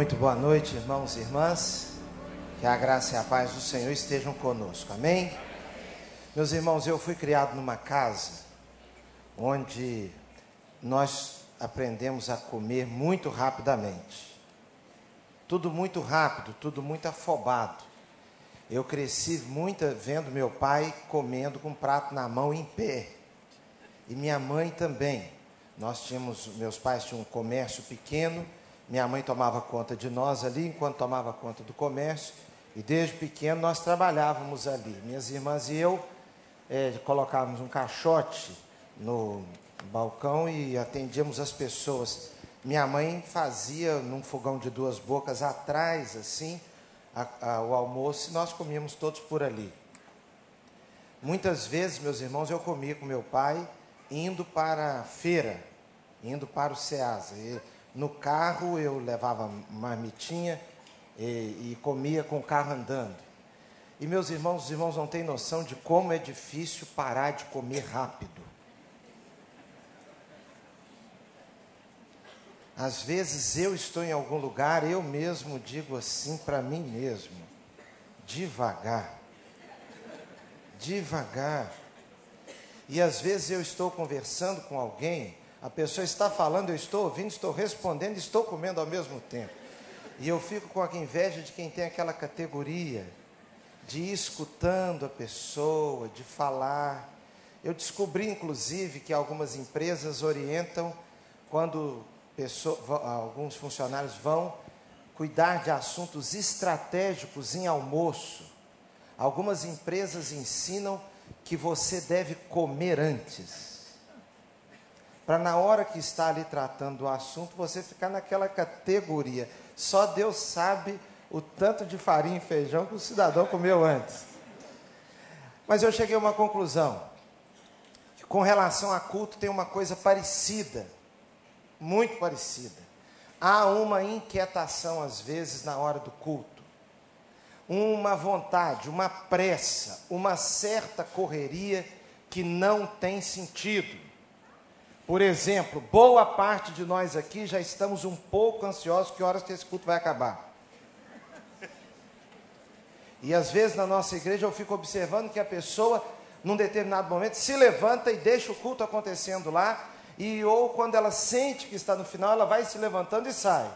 Muito boa noite, irmãos e irmãs. Que a graça e a paz do Senhor estejam conosco. Amém? Meus irmãos, eu fui criado numa casa onde nós aprendemos a comer muito rapidamente. Tudo muito rápido, tudo muito afobado. Eu cresci muito vendo meu pai comendo com um prato na mão em pé. E minha mãe também. Nós tínhamos, meus pais tinham um comércio pequeno, minha mãe tomava conta de nós ali, enquanto tomava conta do comércio, e desde pequeno nós trabalhávamos ali. Minhas irmãs e eu é, colocávamos um caixote no balcão e atendíamos as pessoas. Minha mãe fazia num fogão de duas bocas atrás, assim, a, a, o almoço e nós comíamos todos por ali. Muitas vezes, meus irmãos, eu comia com meu pai indo para a feira, indo para o Ceasa. E no carro eu levava marmitinha e, e comia com o carro andando. E meus irmãos, os irmãos não têm noção de como é difícil parar de comer rápido. Às vezes eu estou em algum lugar, eu mesmo digo assim para mim mesmo: devagar, devagar. E às vezes eu estou conversando com alguém, a pessoa está falando, eu estou ouvindo, estou respondendo, estou comendo ao mesmo tempo. E eu fico com a inveja de quem tem aquela categoria de ir escutando a pessoa, de falar. Eu descobri, inclusive, que algumas empresas orientam quando pessoa, alguns funcionários vão cuidar de assuntos estratégicos em almoço. Algumas empresas ensinam que você deve comer antes. Para na hora que está ali tratando do assunto, você ficar naquela categoria. Só Deus sabe o tanto de farinha e feijão que o cidadão comeu antes. Mas eu cheguei a uma conclusão. Que com relação a culto tem uma coisa parecida muito parecida. Há uma inquietação, às vezes, na hora do culto, uma vontade, uma pressa, uma certa correria que não tem sentido. Por exemplo, boa parte de nós aqui já estamos um pouco ansiosos que horas que esse culto vai acabar. E às vezes na nossa igreja eu fico observando que a pessoa, num determinado momento, se levanta e deixa o culto acontecendo lá, e ou quando ela sente que está no final, ela vai se levantando e sai.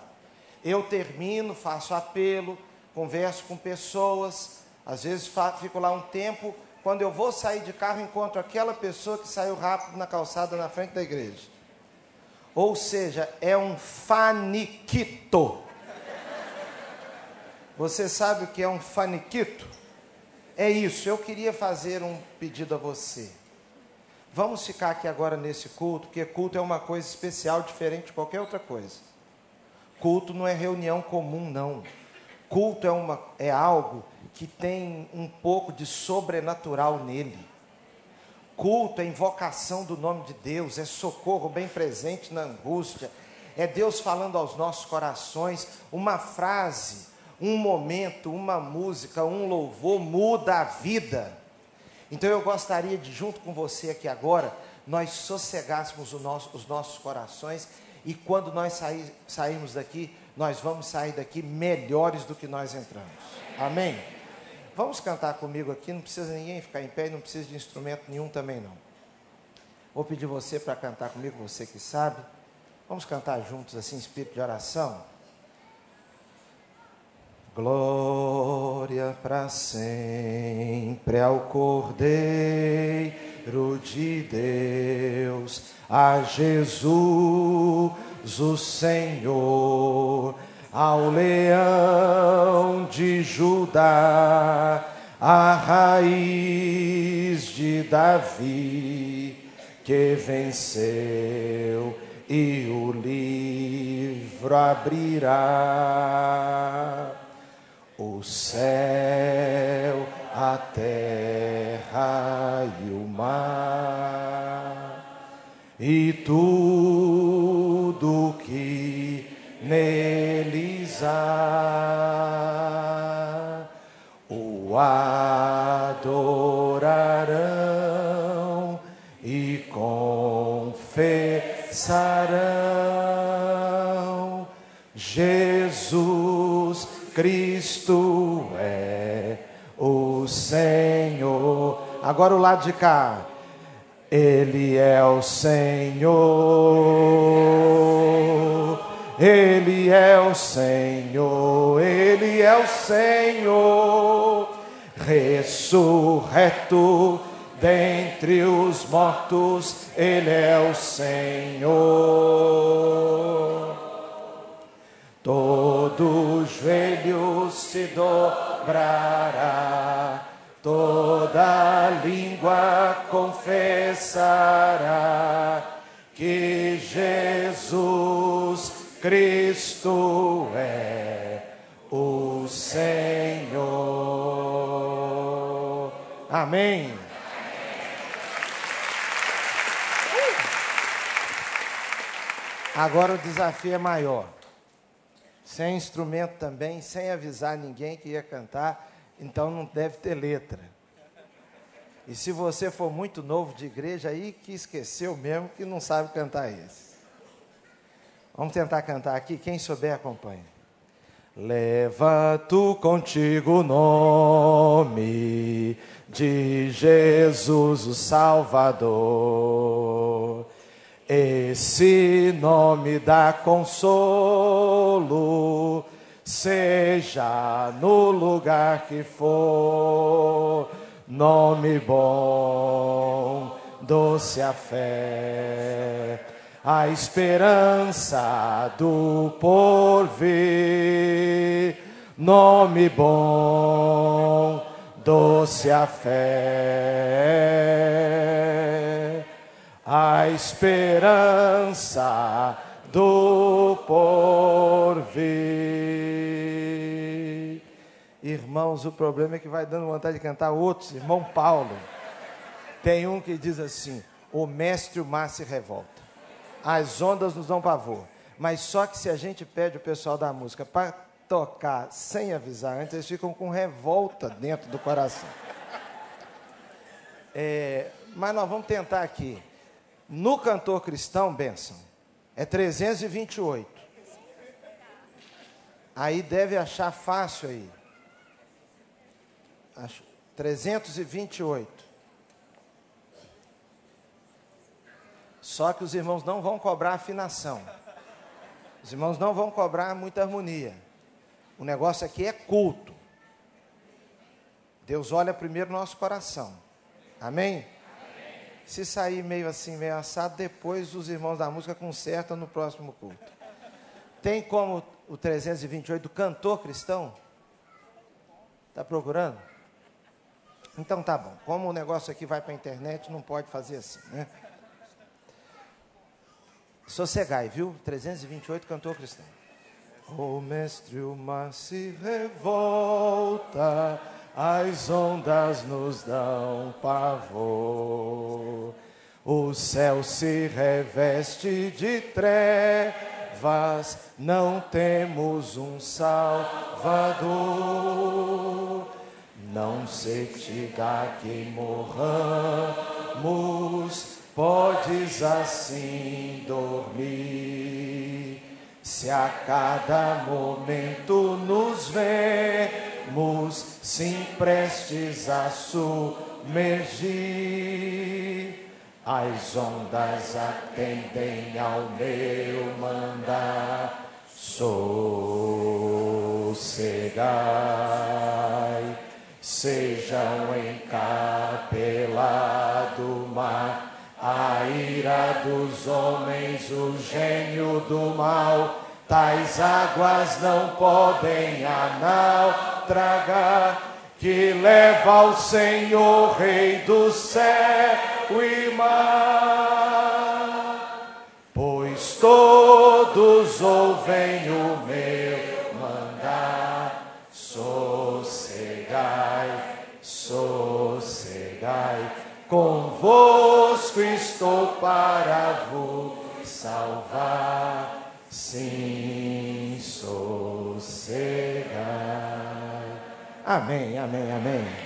Eu termino, faço apelo, converso com pessoas, às vezes fico lá um tempo, quando eu vou sair de carro, encontro aquela pessoa que saiu rápido na calçada na frente da igreja. Ou seja, é um faniquito. Você sabe o que é um faniquito? É isso, eu queria fazer um pedido a você. Vamos ficar aqui agora nesse culto, porque culto é uma coisa especial, diferente de qualquer outra coisa. Culto não é reunião comum, não. Culto é, uma, é algo que tem um pouco de sobrenatural nele. Culto é invocação do nome de Deus, é socorro bem presente na angústia, é Deus falando aos nossos corações. Uma frase, um momento, uma música, um louvor muda a vida. Então eu gostaria de, junto com você aqui agora, nós sossegássemos nosso, os nossos corações e quando nós sair, sairmos daqui, nós vamos sair daqui melhores do que nós entramos. Amém? Vamos cantar comigo aqui, não precisa ninguém ficar em pé, não precisa de instrumento nenhum também não. Vou pedir você para cantar comigo, você que sabe. Vamos cantar juntos assim, espírito de oração. Glória para sempre ao Cordeiro de Deus, a Jesus o Senhor, ao leão de Judá, a raiz de Davi, que venceu e o livro abrirá. O céu, a terra e o mar, e tudo que neles há, o adorarão e confessarão Jesus Cristo é o Senhor. Agora o lado de cá. Ele é o Senhor. Ele é o Senhor. Ele é o Senhor. Ressurreto dentre os mortos, Ele é o Senhor. Todo joelho se dobrará, toda língua confessará que Jesus Cristo é o Senhor. Amém. Agora o desafio é maior sem instrumento também, sem avisar ninguém que ia cantar, então não deve ter letra. E se você for muito novo de igreja, aí que esqueceu mesmo que não sabe cantar esse. Vamos tentar cantar aqui, quem souber acompanha. Levanto contigo o nome de Jesus o Salvador esse nome dá consolo, seja no lugar que for, nome bom, doce a fé, a esperança do porvir, nome bom, doce a fé a esperança do porvir. Irmãos, o problema é que vai dando vontade de cantar outros. Irmão Paulo, tem um que diz assim: O mestre o mar se revolta, as ondas nos dão pavor. Mas só que se a gente pede o pessoal da música para tocar sem avisar antes, eles ficam com revolta dentro do coração. É, mas nós vamos tentar aqui. No cantor cristão, bênção, é 328. Aí deve achar fácil aí. Acho, 328. Só que os irmãos não vão cobrar afinação. Os irmãos não vão cobrar muita harmonia. O negócio aqui é culto. Deus olha primeiro no nosso coração. Amém? Se sair meio assim, meio assado, depois os irmãos da música consertam no próximo culto. Tem como o 328 cantor cristão? Está procurando? Então tá bom. Como o negócio aqui vai para a internet, não pode fazer assim, né? Sossegai, viu? 328 cantor cristão. O mestre, o mar se revolta as ondas nos dão pavor. O céu se reveste de trevas, não temos um Salvador. Não se dá que morramos, podes assim dormir. Se a cada momento nos vemos sim prestes a submergir. As ondas atendem ao meu mandar, sossegai. Sejam encapelado mar, a ira dos homens, o gênio do mal, tais águas não podem anal traga, que leva ao Senhor, Rei do céu e mar. Pois todos ouvem o meu convosco estou para vos salvar. Sim, sossegai. Amém, amém, amém.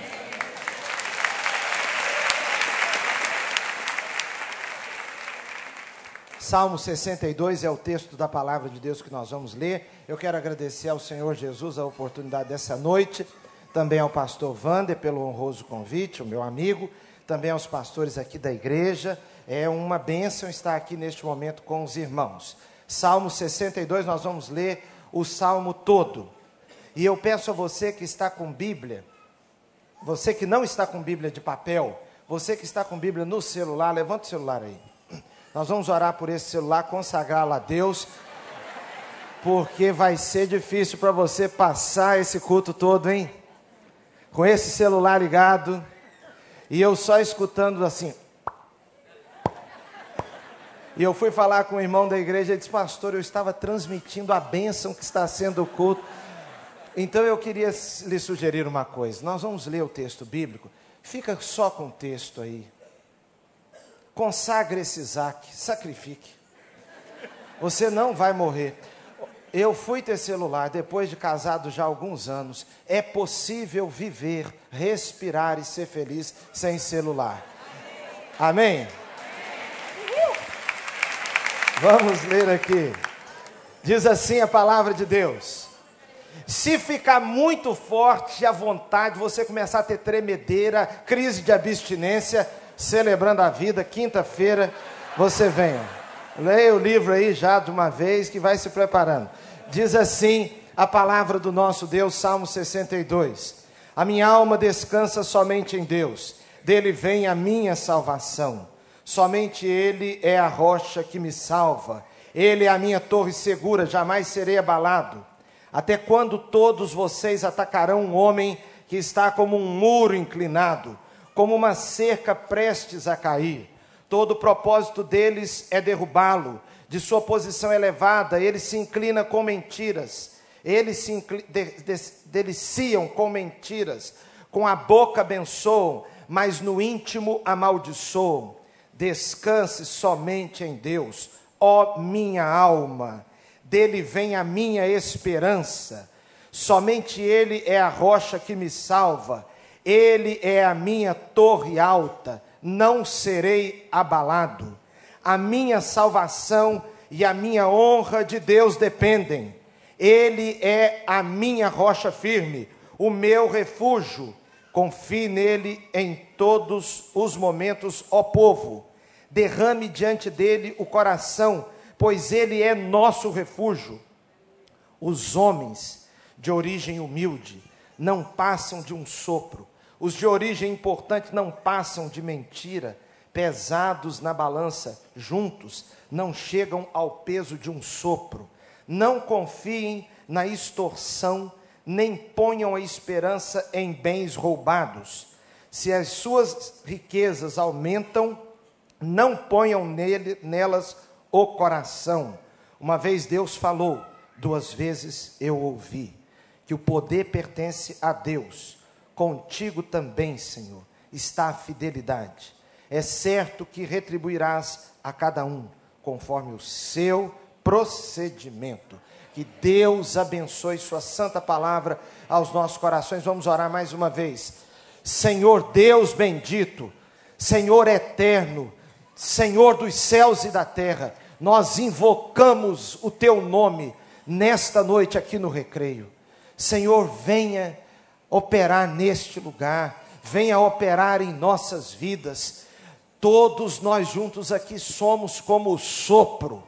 Salmo 62 é o texto da palavra de Deus que nós vamos ler. Eu quero agradecer ao Senhor Jesus a oportunidade dessa noite, também ao pastor Vander pelo honroso convite, o meu amigo, também aos pastores aqui da igreja. É uma bênção estar aqui neste momento com os irmãos. Salmo 62, nós vamos ler o salmo todo. E eu peço a você que está com Bíblia, você que não está com Bíblia de papel, você que está com Bíblia no celular, levanta o celular aí. Nós vamos orar por esse celular, consagrá-lo a Deus, porque vai ser difícil para você passar esse culto todo, hein? Com esse celular ligado, e eu só escutando assim. E eu fui falar com o irmão da igreja e disse, pastor, eu estava transmitindo a bênção que está sendo o culto. Então eu queria lhe sugerir uma coisa. Nós vamos ler o texto bíblico. Fica só com o texto aí. Consagre esse Isaac, sacrifique. Você não vai morrer. Eu fui ter celular depois de casado já há alguns anos. É possível viver, respirar e ser feliz sem celular. Amém? Vamos ler aqui. Diz assim a palavra de Deus. Se ficar muito forte a vontade, você começar a ter tremedeira, crise de abstinência, celebrando a vida, quinta-feira, você venha. Leia o livro aí já de uma vez que vai se preparando. Diz assim a palavra do nosso Deus, Salmo 62. A minha alma descansa somente em Deus, dele vem a minha salvação. Somente Ele é a rocha que me salva. Ele é a minha torre segura, jamais serei abalado. Até quando todos vocês atacarão um homem que está como um muro inclinado? como uma cerca prestes a cair. Todo o propósito deles é derrubá-lo. De sua posição elevada, eles se inclinam com mentiras. Eles se de de deliciam com mentiras. Com a boca abençoam, mas no íntimo amaldiçoam. Descanse somente em Deus, ó minha alma. Dele vem a minha esperança. Somente Ele é a rocha que me salva ele é a minha torre alta, não serei abalado. A minha salvação e a minha honra de Deus dependem. Ele é a minha rocha firme, o meu refúgio. Confie nele em todos os momentos, ó povo. Derrame diante dele o coração, pois ele é nosso refúgio. Os homens de origem humilde não passam de um sopro os de origem importante não passam de mentira, pesados na balança, juntos, não chegam ao peso de um sopro. Não confiem na extorsão, nem ponham a esperança em bens roubados. Se as suas riquezas aumentam, não ponham nele, nelas o coração. Uma vez Deus falou, duas vezes eu ouvi, que o poder pertence a Deus contigo também, Senhor, está a fidelidade. É certo que retribuirás a cada um conforme o seu procedimento. Que Deus abençoe Sua santa palavra aos nossos corações. Vamos orar mais uma vez. Senhor Deus bendito, Senhor eterno, Senhor dos céus e da terra, nós invocamos o Teu nome nesta noite aqui no recreio. Senhor, venha operar neste lugar, venha operar em nossas vidas. Todos nós juntos aqui somos como o sopro,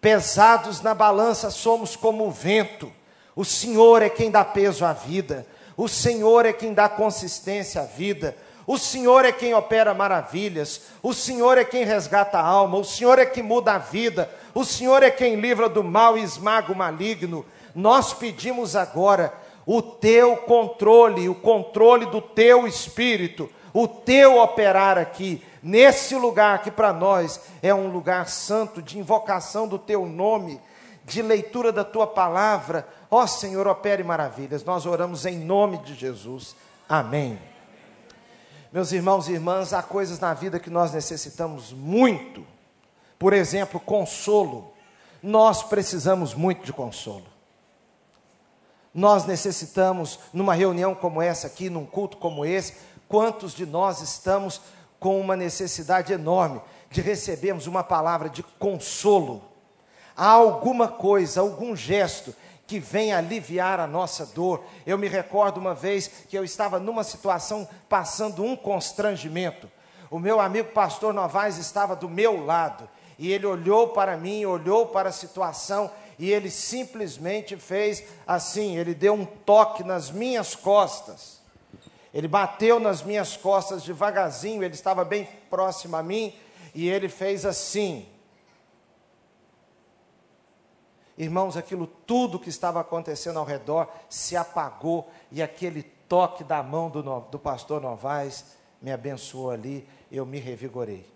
pesados na balança somos como o vento. O Senhor é quem dá peso à vida, o Senhor é quem dá consistência à vida. O Senhor é quem opera maravilhas, o Senhor é quem resgata a alma, o Senhor é quem muda a vida, o Senhor é quem livra do mal e esmaga o maligno. Nós pedimos agora o teu controle, o controle do teu espírito, o teu operar aqui, nesse lugar que para nós é um lugar santo de invocação do teu nome, de leitura da tua palavra. Ó Senhor, opere maravilhas. Nós oramos em nome de Jesus. Amém. Meus irmãos e irmãs, há coisas na vida que nós necessitamos muito. Por exemplo, consolo. Nós precisamos muito de consolo. Nós necessitamos, numa reunião como essa aqui, num culto como esse, quantos de nós estamos com uma necessidade enorme de recebermos uma palavra de consolo. Há alguma coisa, algum gesto que venha aliviar a nossa dor. Eu me recordo uma vez que eu estava numa situação passando um constrangimento. O meu amigo pastor Novaes estava do meu lado e ele olhou para mim, olhou para a situação e ele simplesmente fez assim, ele deu um toque nas minhas costas. Ele bateu nas minhas costas devagarzinho, ele estava bem próximo a mim e ele fez assim. Irmãos, aquilo tudo que estava acontecendo ao redor se apagou e aquele toque da mão do, do pastor Novaes me abençoou ali, eu me revigorei.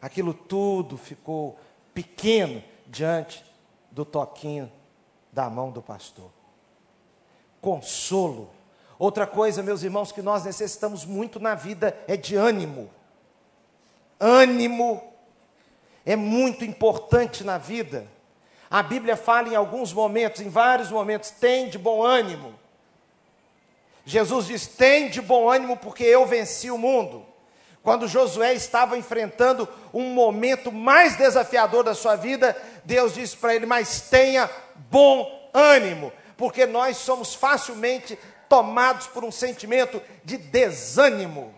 Aquilo tudo ficou pequeno diante do toquinho da mão do pastor. Consolo. Outra coisa, meus irmãos, que nós necessitamos muito na vida é de ânimo. Ânimo é muito importante na vida. A Bíblia fala em alguns momentos, em vários momentos, tem de bom ânimo. Jesus diz: tem de bom ânimo, porque eu venci o mundo. Quando Josué estava enfrentando um momento mais desafiador da sua vida, Deus disse para ele: Mas tenha bom ânimo, porque nós somos facilmente tomados por um sentimento de desânimo.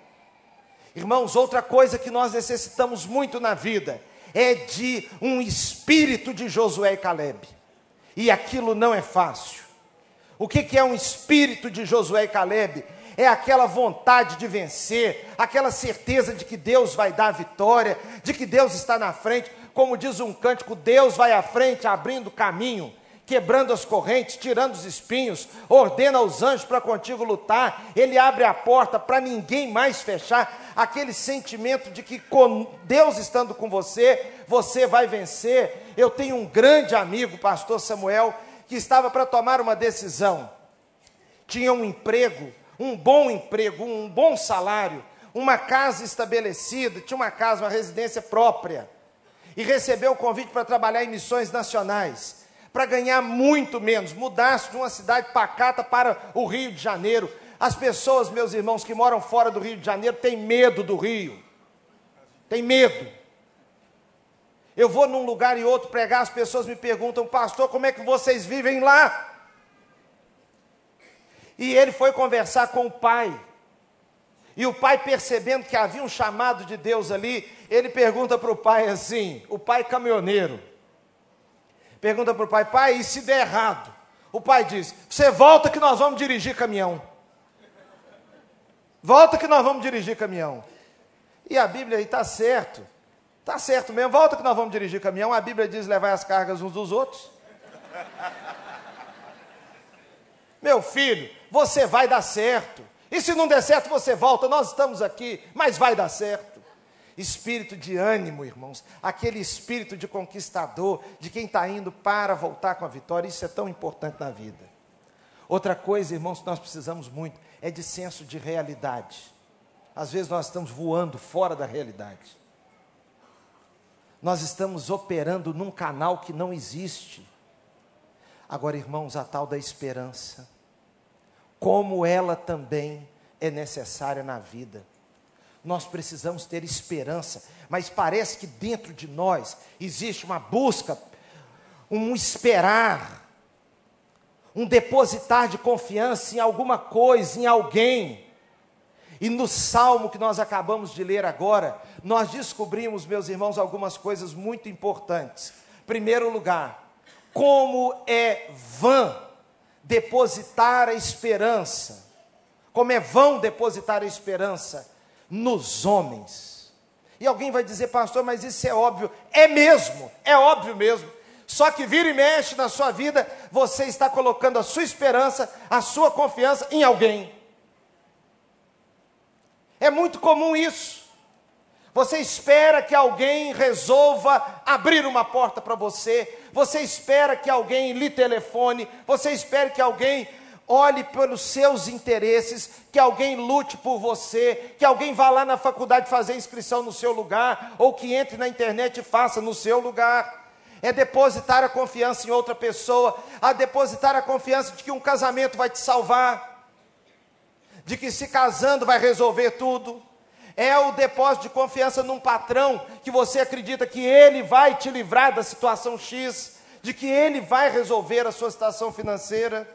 Irmãos, outra coisa que nós necessitamos muito na vida é de um espírito de Josué e Caleb. E aquilo não é fácil. O que, é um espírito de Josué e Caleb? É aquela vontade de vencer, aquela certeza de que Deus vai dar a vitória, de que Deus está na frente. Como diz um cântico, Deus vai à frente abrindo caminho quebrando as correntes, tirando os espinhos, ordena aos anjos para contigo lutar, ele abre a porta para ninguém mais fechar, aquele sentimento de que com Deus estando com você, você vai vencer. Eu tenho um grande amigo, pastor Samuel, que estava para tomar uma decisão. Tinha um emprego, um bom emprego, um bom salário, uma casa estabelecida, tinha uma casa, uma residência própria. E recebeu o convite para trabalhar em missões nacionais para ganhar muito menos, mudasse de uma cidade pacata para o Rio de Janeiro. As pessoas, meus irmãos, que moram fora do Rio de Janeiro, têm medo do Rio. Tem medo. Eu vou num lugar e outro pregar, as pessoas me perguntam, pastor, como é que vocês vivem lá? E ele foi conversar com o pai. E o pai, percebendo que havia um chamado de Deus ali, ele pergunta para o pai assim: o pai caminhoneiro, Pergunta para o pai, pai, e se der errado? O pai diz: Você volta que nós vamos dirigir caminhão. Volta que nós vamos dirigir caminhão. E a Bíblia aí está certo. Está certo mesmo, volta que nós vamos dirigir caminhão. A Bíblia diz levar as cargas uns dos outros. Meu filho, você vai dar certo. E se não der certo, você volta. Nós estamos aqui, mas vai dar certo espírito de ânimo, irmãos, aquele espírito de conquistador, de quem está indo para voltar com a vitória, isso é tão importante na vida. Outra coisa, irmãos, que nós precisamos muito é de senso de realidade. Às vezes nós estamos voando fora da realidade. Nós estamos operando num canal que não existe. Agora, irmãos, a tal da esperança, como ela também é necessária na vida. Nós precisamos ter esperança, mas parece que dentro de nós existe uma busca, um esperar, um depositar de confiança em alguma coisa, em alguém. E no salmo que nós acabamos de ler agora, nós descobrimos, meus irmãos, algumas coisas muito importantes. Primeiro lugar, como é vã depositar a esperança, como é vão depositar a esperança nos homens. E alguém vai dizer, pastor, mas isso é óbvio. É mesmo, é óbvio mesmo. Só que vira e mexe na sua vida, você está colocando a sua esperança, a sua confiança em alguém. É muito comum isso. Você espera que alguém resolva abrir uma porta para você, você espera que alguém lhe telefone, você espera que alguém olhe pelos seus interesses, que alguém lute por você, que alguém vá lá na faculdade fazer inscrição no seu lugar, ou que entre na internet e faça no seu lugar. É depositar a confiança em outra pessoa, a depositar a confiança de que um casamento vai te salvar, de que se casando vai resolver tudo. É o depósito de confiança num patrão que você acredita que ele vai te livrar da situação X, de que ele vai resolver a sua situação financeira.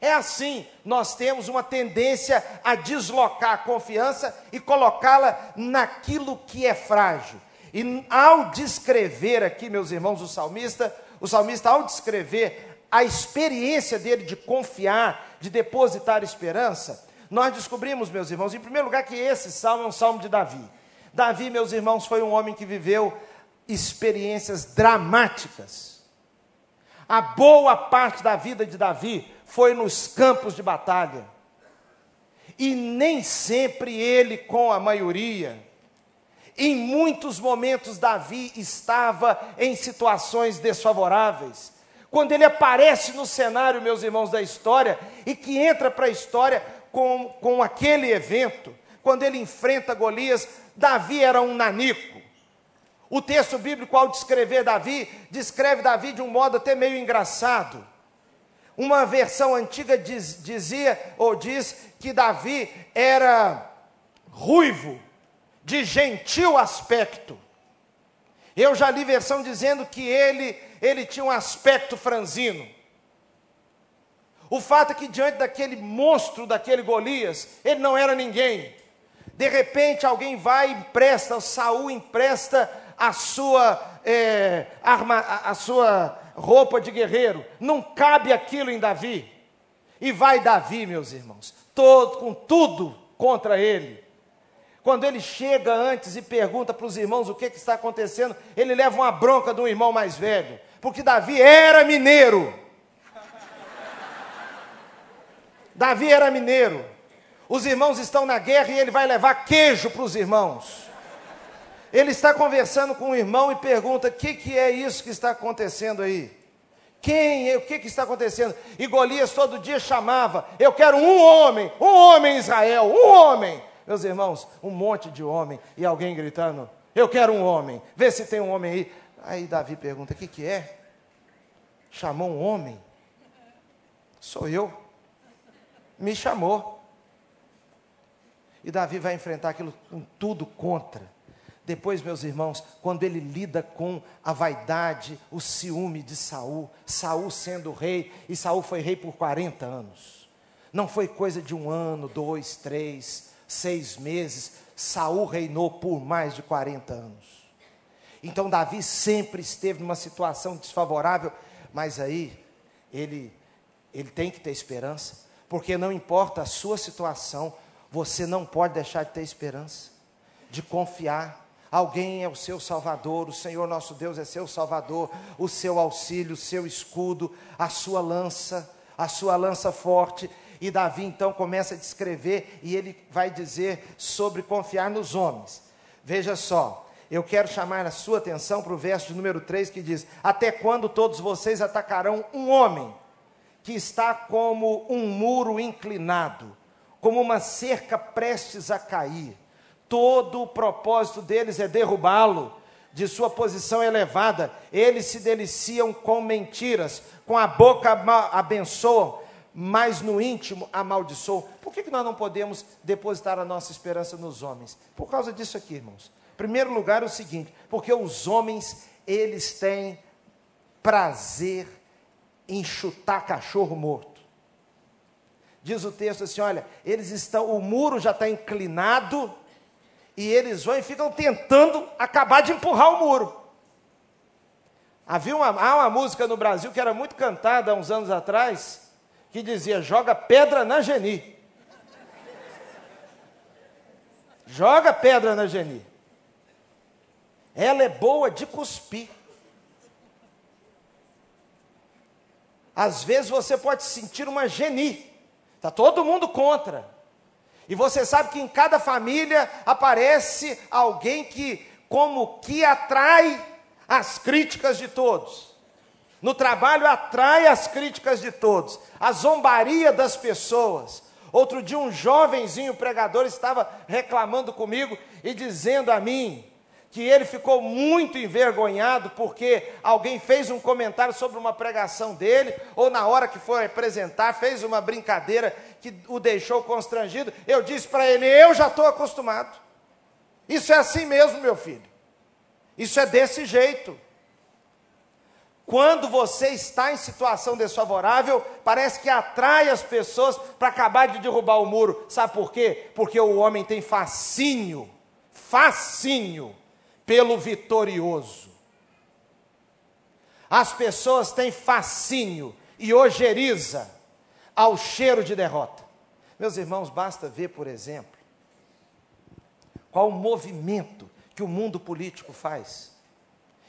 É assim, nós temos uma tendência a deslocar a confiança e colocá-la naquilo que é frágil. E ao descrever aqui, meus irmãos, o salmista, o salmista, ao descrever a experiência dele de confiar, de depositar esperança, nós descobrimos, meus irmãos, em primeiro lugar, que esse salmo é um salmo de Davi. Davi, meus irmãos, foi um homem que viveu experiências dramáticas. A boa parte da vida de Davi foi nos campos de batalha. E nem sempre ele com a maioria. Em muitos momentos, Davi estava em situações desfavoráveis. Quando ele aparece no cenário, meus irmãos, da história, e que entra para a história com, com aquele evento, quando ele enfrenta Golias, Davi era um nanico. O texto bíblico, ao descrever Davi, descreve Davi de um modo até meio engraçado. Uma versão antiga diz, dizia, ou diz, que Davi era ruivo, de gentil aspecto. Eu já li versão dizendo que ele, ele tinha um aspecto franzino. O fato é que diante daquele monstro, daquele Golias, ele não era ninguém. De repente alguém vai e empresta, Saul empresta a sua, é, arma, a, sua roupa de guerreiro. Não cabe aquilo em Davi. E vai Davi, meus irmãos, todo, com tudo contra ele. Quando ele chega antes e pergunta para os irmãos o que, que está acontecendo, ele leva uma bronca de um irmão mais velho, porque Davi era mineiro. Davi era mineiro. Os irmãos estão na guerra e ele vai levar queijo para os irmãos. Ele está conversando com o irmão e pergunta: o que, que é isso que está acontecendo aí? Quem, o que, que está acontecendo? E Golias todo dia chamava: Eu quero um homem, um homem em Israel, um homem. Meus irmãos, um monte de homem e alguém gritando: Eu quero um homem, vê se tem um homem aí. Aí Davi pergunta: O que, que é? Chamou um homem? Sou eu. Me chamou. E Davi vai enfrentar aquilo com tudo contra. Depois, meus irmãos, quando ele lida com a vaidade, o ciúme de Saul, Saul sendo rei, e Saul foi rei por 40 anos. Não foi coisa de um ano, dois, três, seis meses. Saul reinou por mais de 40 anos. Então Davi sempre esteve numa situação desfavorável, mas aí ele ele tem que ter esperança, porque não importa a sua situação, você não pode deixar de ter esperança, de confiar Alguém é o seu Salvador, o Senhor nosso Deus é seu Salvador, o seu auxílio, o seu escudo, a sua lança, a sua lança forte. E Davi então começa a descrever e ele vai dizer sobre confiar nos homens. Veja só, eu quero chamar a sua atenção para o verso de número 3 que diz: Até quando todos vocês atacarão um homem que está como um muro inclinado, como uma cerca prestes a cair? Todo o propósito deles é derrubá-lo de sua posição elevada. Eles se deliciam com mentiras, com a boca abençoam, mas no íntimo amaldiçoam. Por que, que nós não podemos depositar a nossa esperança nos homens? Por causa disso aqui, irmãos. Primeiro lugar, o seguinte: porque os homens, eles têm prazer em chutar cachorro morto. Diz o texto assim: olha, eles estão, o muro já está inclinado e eles vão e ficam tentando acabar de empurrar o muro. Havia uma, há uma música no Brasil que era muito cantada há uns anos atrás, que dizia: joga pedra na Geni. Joga pedra na Geni. Ela é boa de cuspir. Às vezes você pode sentir uma geni. Está todo mundo contra. E você sabe que em cada família aparece alguém que, como que atrai as críticas de todos. No trabalho atrai as críticas de todos, a zombaria das pessoas. Outro dia um jovenzinho pregador estava reclamando comigo e dizendo a mim que ele ficou muito envergonhado porque alguém fez um comentário sobre uma pregação dele, ou na hora que foi apresentar, fez uma brincadeira que o deixou constrangido. Eu disse para ele: Eu já estou acostumado. Isso é assim mesmo, meu filho. Isso é desse jeito. Quando você está em situação desfavorável, parece que atrai as pessoas para acabar de derrubar o muro. Sabe por quê? Porque o homem tem fascínio, fascínio pelo vitorioso. As pessoas têm fascínio e ojeriza ao cheiro de derrota. Meus irmãos, basta ver, por exemplo, qual o movimento que o mundo político faz.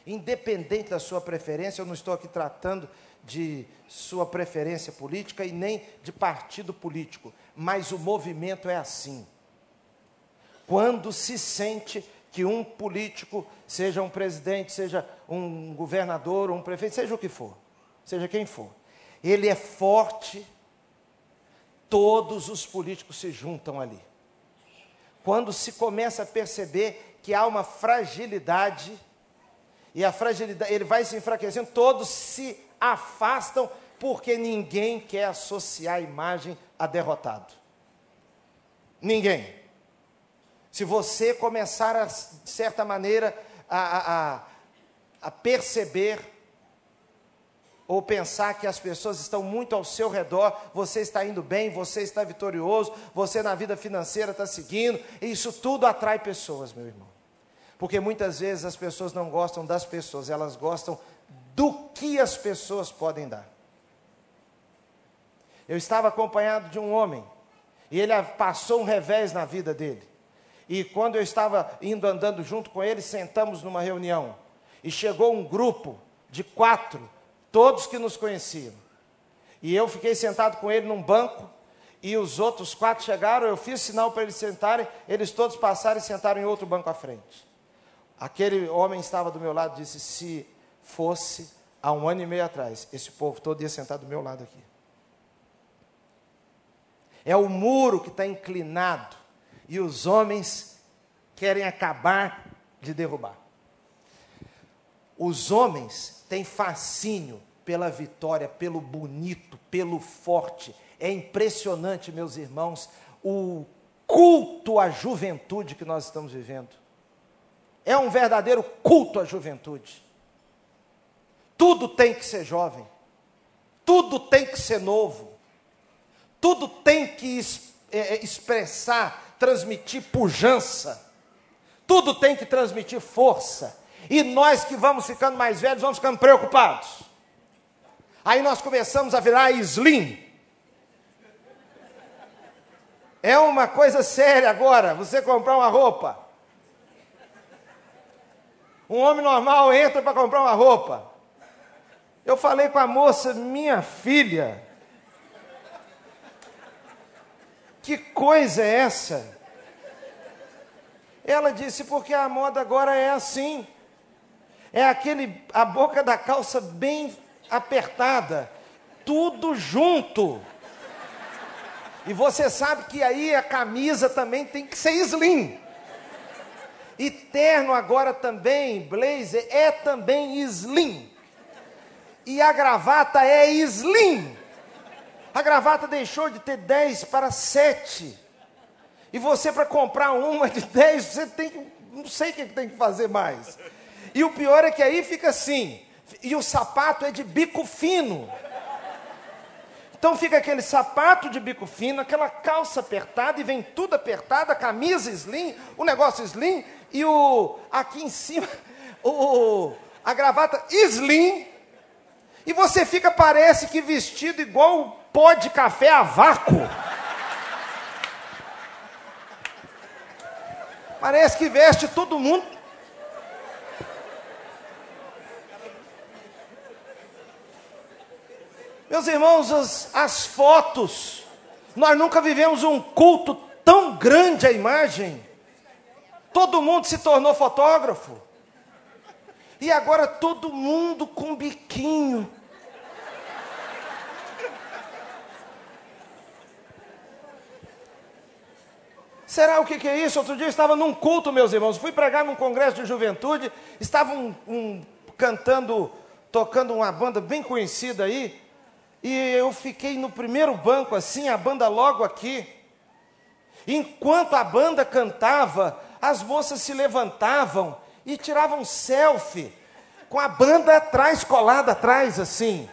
Independente da sua preferência, eu não estou aqui tratando de sua preferência política e nem de partido político, mas o movimento é assim. Quando se sente que um político, seja um presidente, seja um governador, um prefeito, seja o que for, seja quem for, ele é forte, todos os políticos se juntam ali. Quando se começa a perceber que há uma fragilidade, e a fragilidade, ele vai se enfraquecendo, todos se afastam porque ninguém quer associar a imagem a derrotado. Ninguém. Se você começar, a, de certa maneira, a, a, a perceber ou pensar que as pessoas estão muito ao seu redor, você está indo bem, você está vitorioso, você na vida financeira está seguindo, isso tudo atrai pessoas, meu irmão. Porque muitas vezes as pessoas não gostam das pessoas, elas gostam do que as pessoas podem dar. Eu estava acompanhado de um homem, e ele passou um revés na vida dele. E quando eu estava indo andando junto com ele, sentamos numa reunião. E chegou um grupo de quatro todos que nos conheciam. E eu fiquei sentado com ele num banco, e os outros quatro chegaram, eu fiz sinal para eles sentarem, eles todos passaram e sentaram em outro banco à frente. Aquele homem estava do meu lado e disse: se fosse há um ano e meio atrás, esse povo todo ia sentar do meu lado aqui. É o muro que está inclinado e os homens querem acabar de derrubar. Os homens têm fascínio pela vitória, pelo bonito, pelo forte. É impressionante, meus irmãos, o culto à juventude que nós estamos vivendo. É um verdadeiro culto à juventude. Tudo tem que ser jovem, tudo tem que ser novo, tudo tem que é, é, expressar, transmitir pujança, tudo tem que transmitir força. E nós que vamos ficando mais velhos, vamos ficando preocupados. Aí nós começamos a virar slim. É uma coisa séria agora, você comprar uma roupa. Um homem normal entra para comprar uma roupa. Eu falei com a moça, minha filha, que coisa é essa? Ela disse, porque a moda agora é assim é aquele a boca da calça bem apertada, tudo junto. E você sabe que aí a camisa também tem que ser slim. E terno agora também, blazer, é também slim. E a gravata é slim. A gravata deixou de ter 10 para 7. E você, para comprar uma de 10, você tem que. Não sei o que tem que fazer mais. E o pior é que aí fica assim, e o sapato é de bico fino. Então fica aquele sapato de bico fino, aquela calça apertada e vem tudo apertado, a camisa slim, o negócio slim e o aqui em cima o a gravata slim. E você fica parece que vestido igual pó de café a vácuo. Parece que veste todo mundo Meus irmãos, as, as fotos, nós nunca vivemos um culto tão grande à imagem. Todo mundo se tornou fotógrafo. E agora todo mundo com biquinho. Será o que, que, é isso? Outro dia eu estava num culto, meus irmãos. Fui pregar num congresso de juventude. Estavam um, um, cantando, tocando uma banda bem conhecida aí. E eu fiquei no primeiro banco assim, a banda logo aqui. Enquanto a banda cantava, as moças se levantavam e tiravam selfie com a banda atrás, colada atrás, assim,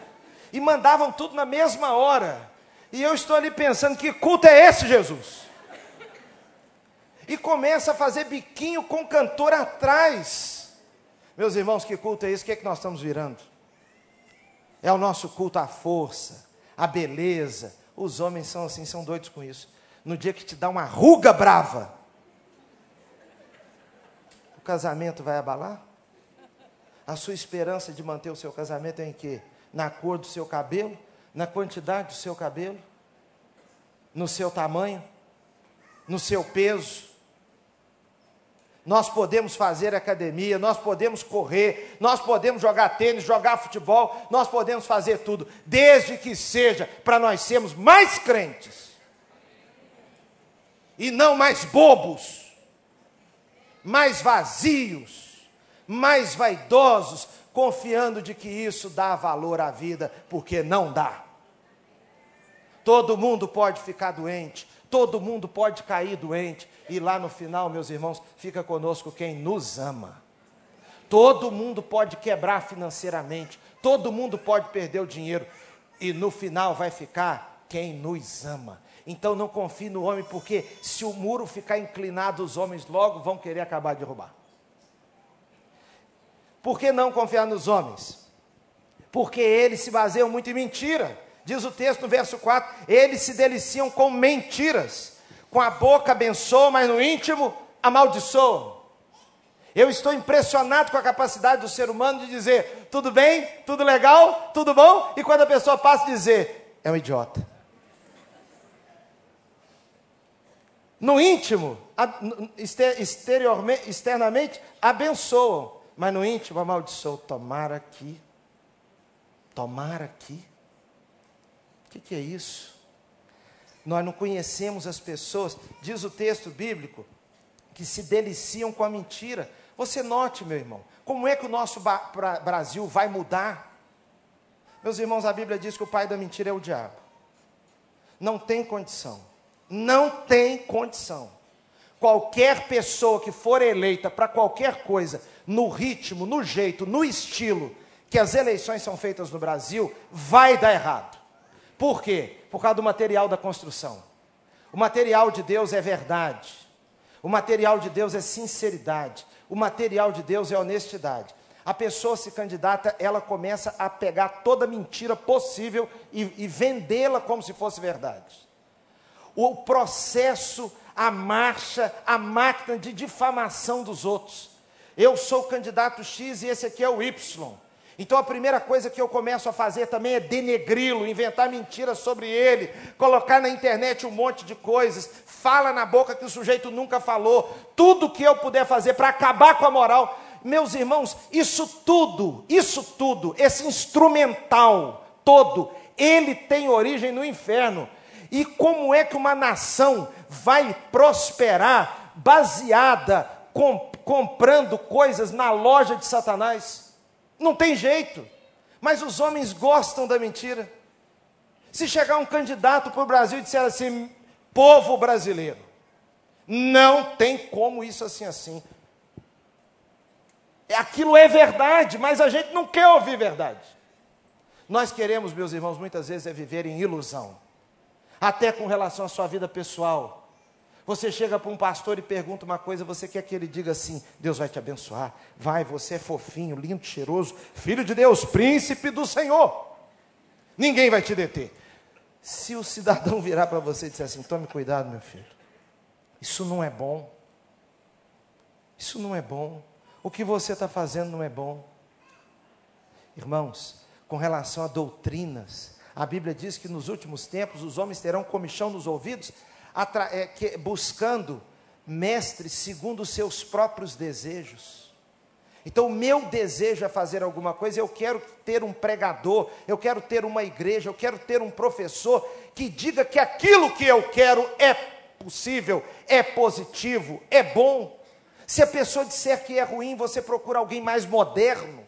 e mandavam tudo na mesma hora. E eu estou ali pensando: que culto é esse, Jesus? E começa a fazer biquinho com o cantor atrás. Meus irmãos, que culto é esse? O que é que nós estamos virando? É o nosso culto à força, à beleza. Os homens são assim, são doidos com isso. No dia que te dá uma ruga brava, o casamento vai abalar? A sua esperança de manter o seu casamento é em quê? Na cor do seu cabelo? Na quantidade do seu cabelo? No seu tamanho? No seu peso? Nós podemos fazer academia, nós podemos correr, nós podemos jogar tênis, jogar futebol, nós podemos fazer tudo, desde que seja para nós sermos mais crentes e não mais bobos, mais vazios, mais vaidosos, confiando de que isso dá valor à vida, porque não dá. Todo mundo pode ficar doente, todo mundo pode cair doente, e lá no final, meus irmãos, fica conosco quem nos ama. Todo mundo pode quebrar financeiramente, todo mundo pode perder o dinheiro, e no final vai ficar quem nos ama. Então não confie no homem, porque se o muro ficar inclinado, os homens logo vão querer acabar de roubar. Por que não confiar nos homens? Porque eles se baseiam muito em mentira. Diz o texto no verso 4: eles se deliciam com mentiras com a boca abençoa, mas no íntimo amaldiçoa. Eu estou impressionado com a capacidade do ser humano de dizer tudo bem, tudo legal, tudo bom, e quando a pessoa passa a dizer é um idiota. No íntimo, exteriormente, externamente, abençoam, mas no íntimo amaldiçoam. Tomara aqui, tomara aqui. Que, que é isso? nós não conhecemos as pessoas, diz o texto bíblico, que se deliciam com a mentira. Você note, meu irmão, como é que o nosso Brasil vai mudar? Meus irmãos, a Bíblia diz que o pai da mentira é o diabo. Não tem condição. Não tem condição. Qualquer pessoa que for eleita para qualquer coisa, no ritmo, no jeito, no estilo que as eleições são feitas no Brasil, vai dar errado. Por quê? Por causa do material da construção. O material de Deus é verdade. O material de Deus é sinceridade. O material de Deus é honestidade. A pessoa se candidata, ela começa a pegar toda mentira possível e, e vendê-la como se fosse verdade. O processo, a marcha, a máquina de difamação dos outros. Eu sou o candidato X e esse aqui é o Y. Então a primeira coisa que eu começo a fazer também é denegri-lo, inventar mentiras sobre ele, colocar na internet um monte de coisas, fala na boca que o sujeito nunca falou, tudo que eu puder fazer para acabar com a moral. Meus irmãos, isso tudo, isso tudo, esse instrumental todo, ele tem origem no inferno. E como é que uma nação vai prosperar baseada, comprando coisas na loja de Satanás? Não tem jeito. Mas os homens gostam da mentira. Se chegar um candidato para o Brasil e disser assim, povo brasileiro, não tem como isso assim assim. Aquilo é verdade, mas a gente não quer ouvir verdade. Nós queremos, meus irmãos, muitas vezes é viver em ilusão, até com relação à sua vida pessoal. Você chega para um pastor e pergunta uma coisa, você quer que ele diga assim: Deus vai te abençoar, vai, você é fofinho, lindo, cheiroso, filho de Deus, príncipe do Senhor. Ninguém vai te deter. Se o cidadão virar para você e disser assim: tome cuidado, meu filho, isso não é bom. Isso não é bom. O que você está fazendo não é bom. Irmãos, com relação a doutrinas, a Bíblia diz que nos últimos tempos os homens terão comichão nos ouvidos buscando mestres segundo os seus próprios desejos. Então, o meu desejo é fazer alguma coisa, eu quero ter um pregador, eu quero ter uma igreja, eu quero ter um professor que diga que aquilo que eu quero é possível, é positivo, é bom. Se a pessoa disser que é ruim, você procura alguém mais moderno.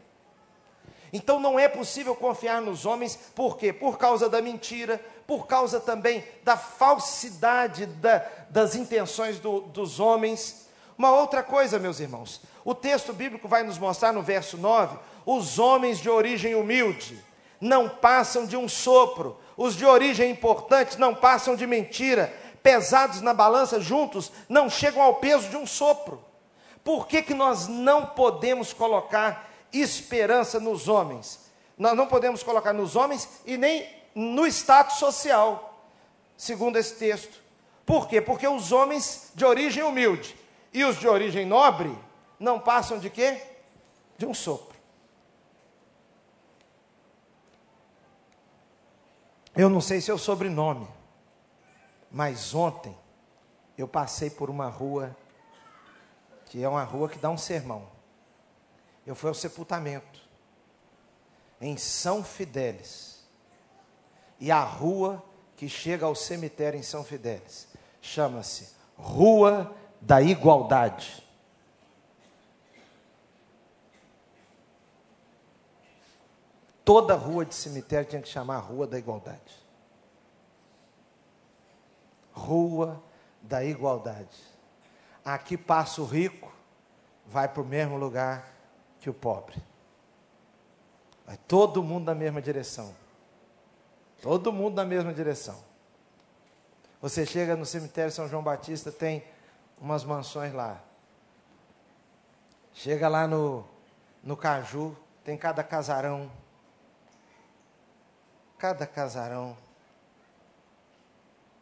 Então não é possível confiar nos homens, por quê? Por causa da mentira, por causa também da falsidade da, das intenções do, dos homens. Uma outra coisa, meus irmãos, o texto bíblico vai nos mostrar no verso 9: os homens de origem humilde não passam de um sopro, os de origem importante não passam de mentira, pesados na balança juntos não chegam ao peso de um sopro. Por que, que nós não podemos colocar esperança nos homens? Nós não podemos colocar nos homens e nem no status social, segundo esse texto. Por quê? Porque os homens de origem humilde e os de origem nobre não passam de quê? De um sopro. Eu não sei seu sobrenome, mas ontem eu passei por uma rua que é uma rua que dá um sermão. Eu fui ao sepultamento em São Fidélis. E a rua que chega ao cemitério em São Fidélis chama-se Rua da Igualdade. Toda rua de cemitério tinha que chamar Rua da Igualdade. Rua da Igualdade. Aqui passa o rico, vai para o mesmo lugar que o pobre. Vai todo mundo na mesma direção. Todo mundo na mesma direção. Você chega no cemitério São João Batista, tem umas mansões lá. Chega lá no, no Caju, tem cada casarão cada casarão,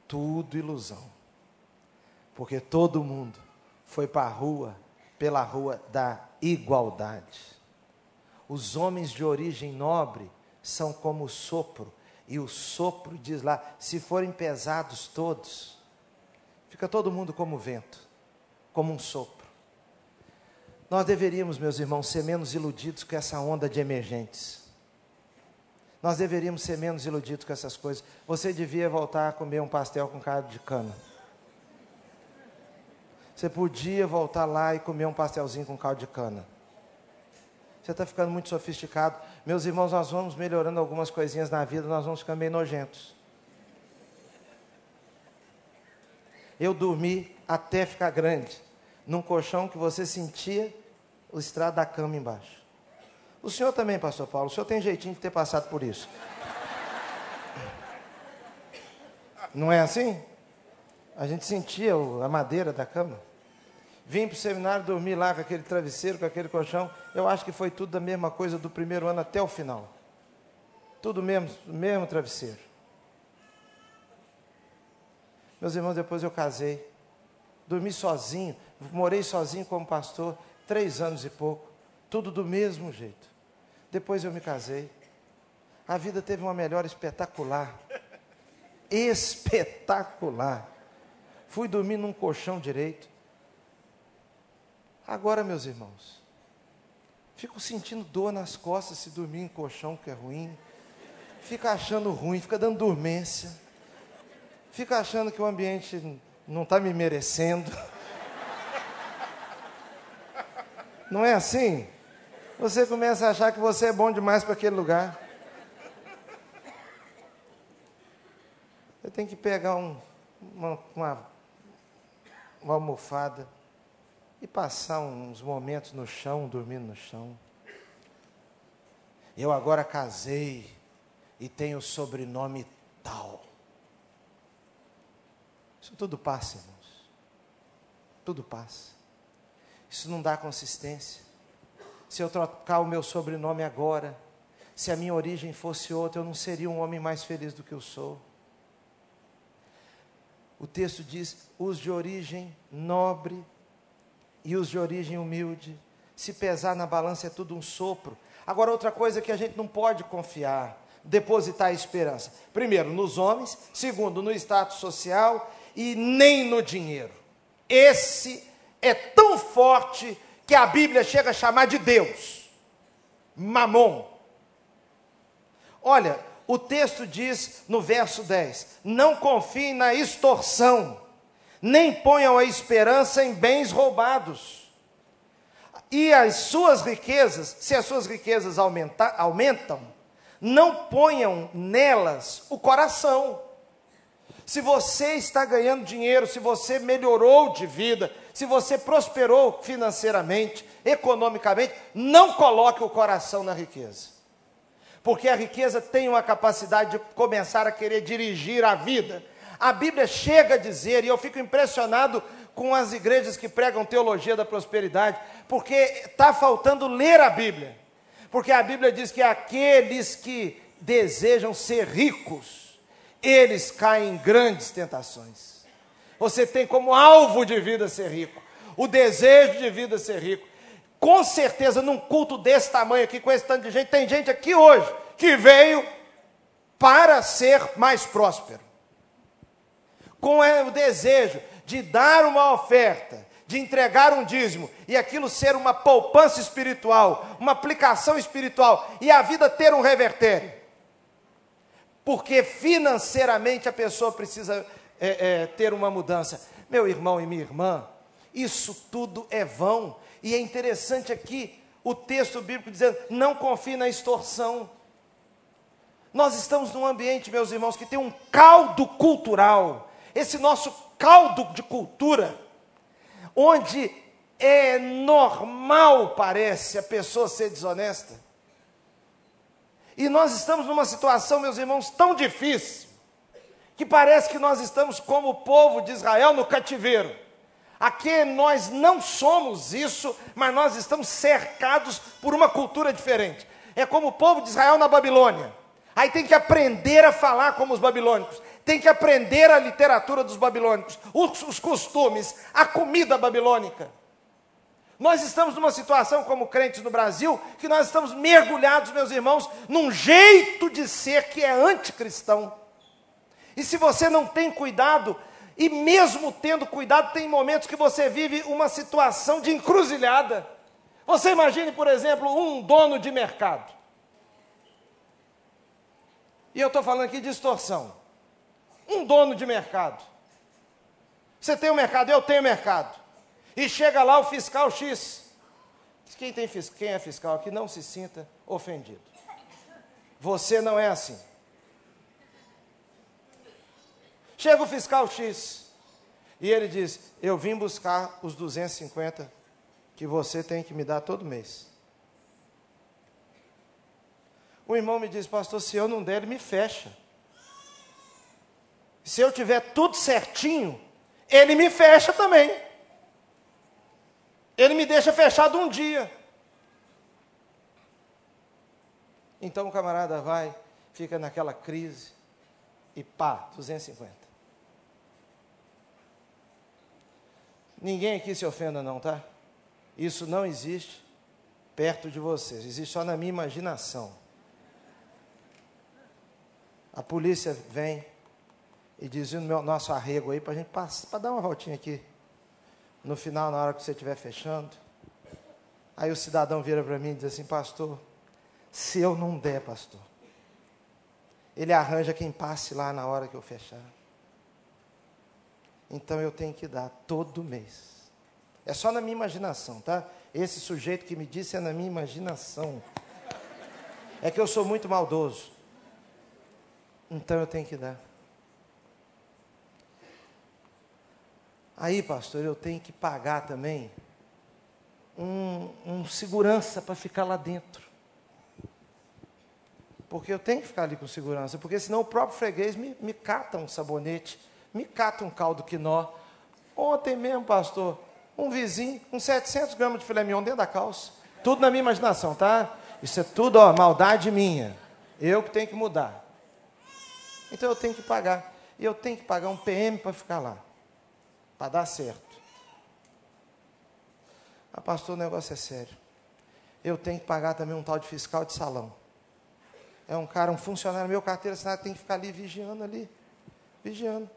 tudo ilusão. Porque todo mundo foi para a rua, pela rua da igualdade. Os homens de origem nobre são como o sopro, e o sopro diz lá: se forem pesados todos, fica todo mundo como vento, como um sopro. Nós deveríamos, meus irmãos, ser menos iludidos com essa onda de emergentes. Nós deveríamos ser menos iludidos com essas coisas. Você devia voltar a comer um pastel com caldo de cana. Você podia voltar lá e comer um pastelzinho com caldo de cana. Você está ficando muito sofisticado. Meus irmãos, nós vamos melhorando algumas coisinhas na vida, nós vamos ficando meio nojentos. Eu dormi até ficar grande, num colchão que você sentia o estrado da cama embaixo. O senhor também, pastor Paulo, o senhor tem jeitinho de ter passado por isso. Não é assim? A gente sentia a madeira da cama. Vim para o seminário dormir lá com aquele travesseiro, com aquele colchão. Eu acho que foi tudo da mesma coisa do primeiro ano até o final. Tudo mesmo, mesmo travesseiro. Meus irmãos, depois eu casei. Dormi sozinho, morei sozinho como pastor, três anos e pouco. Tudo do mesmo jeito. Depois eu me casei. A vida teve uma melhora espetacular. Espetacular. Fui dormir num colchão direito. Agora, meus irmãos, fico sentindo dor nas costas se dormir em colchão, que é ruim. Fica achando ruim, fica dando dormência. Fica achando que o ambiente não está me merecendo. Não é assim? você começa a achar que você é bom demais para aquele lugar. Você tem que pegar um, uma, uma, uma almofada e passar uns momentos no chão, dormindo no chão. Eu agora casei e tenho sobrenome tal. Isso tudo passa, irmãos. Tudo passa. Isso não dá consistência se eu trocar o meu sobrenome agora, se a minha origem fosse outra, eu não seria um homem mais feliz do que eu sou. O texto diz: os de origem nobre e os de origem humilde. Se pesar na balança é tudo um sopro. Agora, outra coisa que a gente não pode confiar, depositar esperança. Primeiro, nos homens. Segundo, no status social. E nem no dinheiro. Esse é tão forte que a Bíblia chega a chamar de Deus, Mamon. Olha, o texto diz no verso 10: Não confiem na extorsão, nem ponham a esperança em bens roubados. E as suas riquezas, se as suas riquezas aumenta, aumentam, não ponham nelas o coração. Se você está ganhando dinheiro, se você melhorou de vida, se você prosperou financeiramente, economicamente, não coloque o coração na riqueza. Porque a riqueza tem uma capacidade de começar a querer dirigir a vida. A Bíblia chega a dizer, e eu fico impressionado com as igrejas que pregam teologia da prosperidade, porque está faltando ler a Bíblia. Porque a Bíblia diz que aqueles que desejam ser ricos, eles caem em grandes tentações. Você tem como alvo de vida ser rico, o desejo de vida ser rico. Com certeza, num culto desse tamanho aqui, com esse tanto de gente, tem gente aqui hoje que veio para ser mais próspero. Com o desejo de dar uma oferta, de entregar um dízimo e aquilo ser uma poupança espiritual, uma aplicação espiritual e a vida ter um revertério. Porque financeiramente a pessoa precisa é, é, ter uma mudança. Meu irmão e minha irmã, isso tudo é vão. E é interessante aqui o texto bíblico dizendo: não confie na extorsão. Nós estamos num ambiente, meus irmãos, que tem um caldo cultural. Esse nosso caldo de cultura onde é normal, parece, a pessoa ser desonesta. E nós estamos numa situação, meus irmãos, tão difícil, que parece que nós estamos como o povo de Israel no cativeiro. Aqui nós não somos isso, mas nós estamos cercados por uma cultura diferente. É como o povo de Israel na Babilônia. Aí tem que aprender a falar como os babilônicos tem que aprender a literatura dos babilônicos, os, os costumes, a comida babilônica. Nós estamos numa situação como crentes no Brasil, que nós estamos mergulhados, meus irmãos, num jeito de ser que é anticristão. E se você não tem cuidado, e mesmo tendo cuidado, tem momentos que você vive uma situação de encruzilhada. Você imagine, por exemplo, um dono de mercado. E eu estou falando aqui de extorsão um dono de mercado. Você tem um mercado, eu tenho mercado. E chega lá o fiscal X. Quem, tem, quem é fiscal aqui não se sinta ofendido. Você não é assim. Chega o fiscal X e ele diz: Eu vim buscar os 250 que você tem que me dar todo mês. O irmão me diz: Pastor, se eu não der, ele me fecha. Se eu tiver tudo certinho, ele me fecha também. Ele me deixa fechado um dia. Então o camarada vai, fica naquela crise e pá, 250. Ninguém aqui se ofenda não, tá? Isso não existe perto de vocês, existe só na minha imaginação. A polícia vem, e dizia no meu, nosso arrego aí para a gente passar, para dar uma voltinha aqui. No final, na hora que você estiver fechando. Aí o cidadão vira para mim e diz assim, pastor, se eu não der, pastor, ele arranja quem passe lá na hora que eu fechar. Então eu tenho que dar todo mês. É só na minha imaginação, tá? Esse sujeito que me disse é na minha imaginação. É que eu sou muito maldoso. Então eu tenho que dar. Aí, pastor, eu tenho que pagar também um, um segurança para ficar lá dentro. Porque eu tenho que ficar ali com segurança, porque senão o próprio freguês me, me cata um sabonete, me cata um caldo quinó. Ontem mesmo, pastor, um vizinho com 700 gramas de filé mignon dentro da calça. Tudo na minha imaginação, tá? Isso é tudo, ó, maldade minha. Eu que tenho que mudar. Então eu tenho que pagar. E eu tenho que pagar um PM para ficar lá para dar certo. Ah, pastor, o negócio é sério. Eu tenho que pagar também um tal de fiscal de salão. É um cara, um funcionário meu, carteira assinada, tem que ficar ali vigiando ali. Vigiando.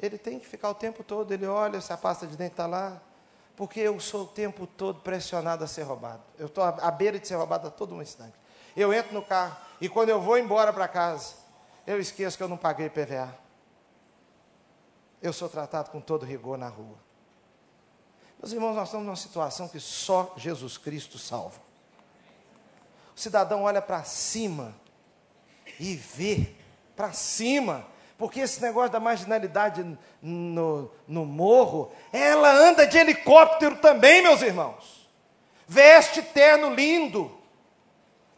Ele tem que ficar o tempo todo, ele olha se a pasta de dente está lá. Porque eu sou o tempo todo pressionado a ser roubado. Eu estou à beira de ser roubado a todo um instante. Eu entro no carro e quando eu vou embora para casa, eu esqueço que eu não paguei PVA eu sou tratado com todo rigor na rua. Meus irmãos, nós estamos numa situação que só Jesus Cristo salva. O cidadão olha para cima e vê para cima, Porque esse negócio da marginalidade no, no morro, ela anda de helicóptero também, meus irmãos. Veste terno lindo,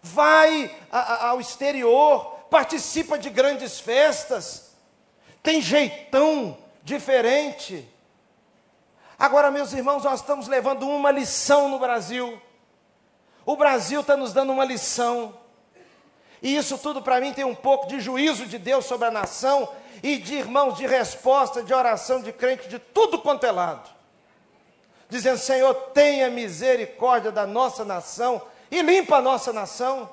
vai a, a, ao exterior, participa de grandes festas, tem jeitão diferente. Agora, meus irmãos, nós estamos levando uma lição no Brasil. O Brasil está nos dando uma lição. E isso tudo para mim tem um pouco de juízo de Deus sobre a nação e de irmãos de resposta, de oração, de crente, de tudo quanto é lado. Dizendo, Senhor, tenha misericórdia da nossa nação e limpa a nossa nação.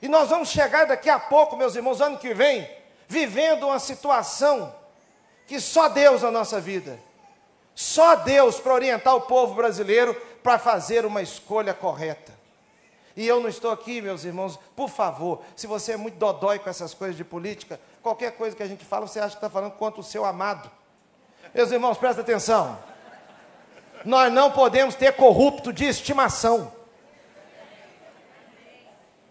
E nós vamos chegar daqui a pouco, meus irmãos, ano que vem, vivendo uma situação que só Deus na nossa vida, só Deus para orientar o povo brasileiro para fazer uma escolha correta. E eu não estou aqui, meus irmãos, por favor, se você é muito dodói com essas coisas de política, qualquer coisa que a gente fala, você acha que está falando contra o seu amado. Meus irmãos, presta atenção. Nós não podemos ter corrupto de estimação.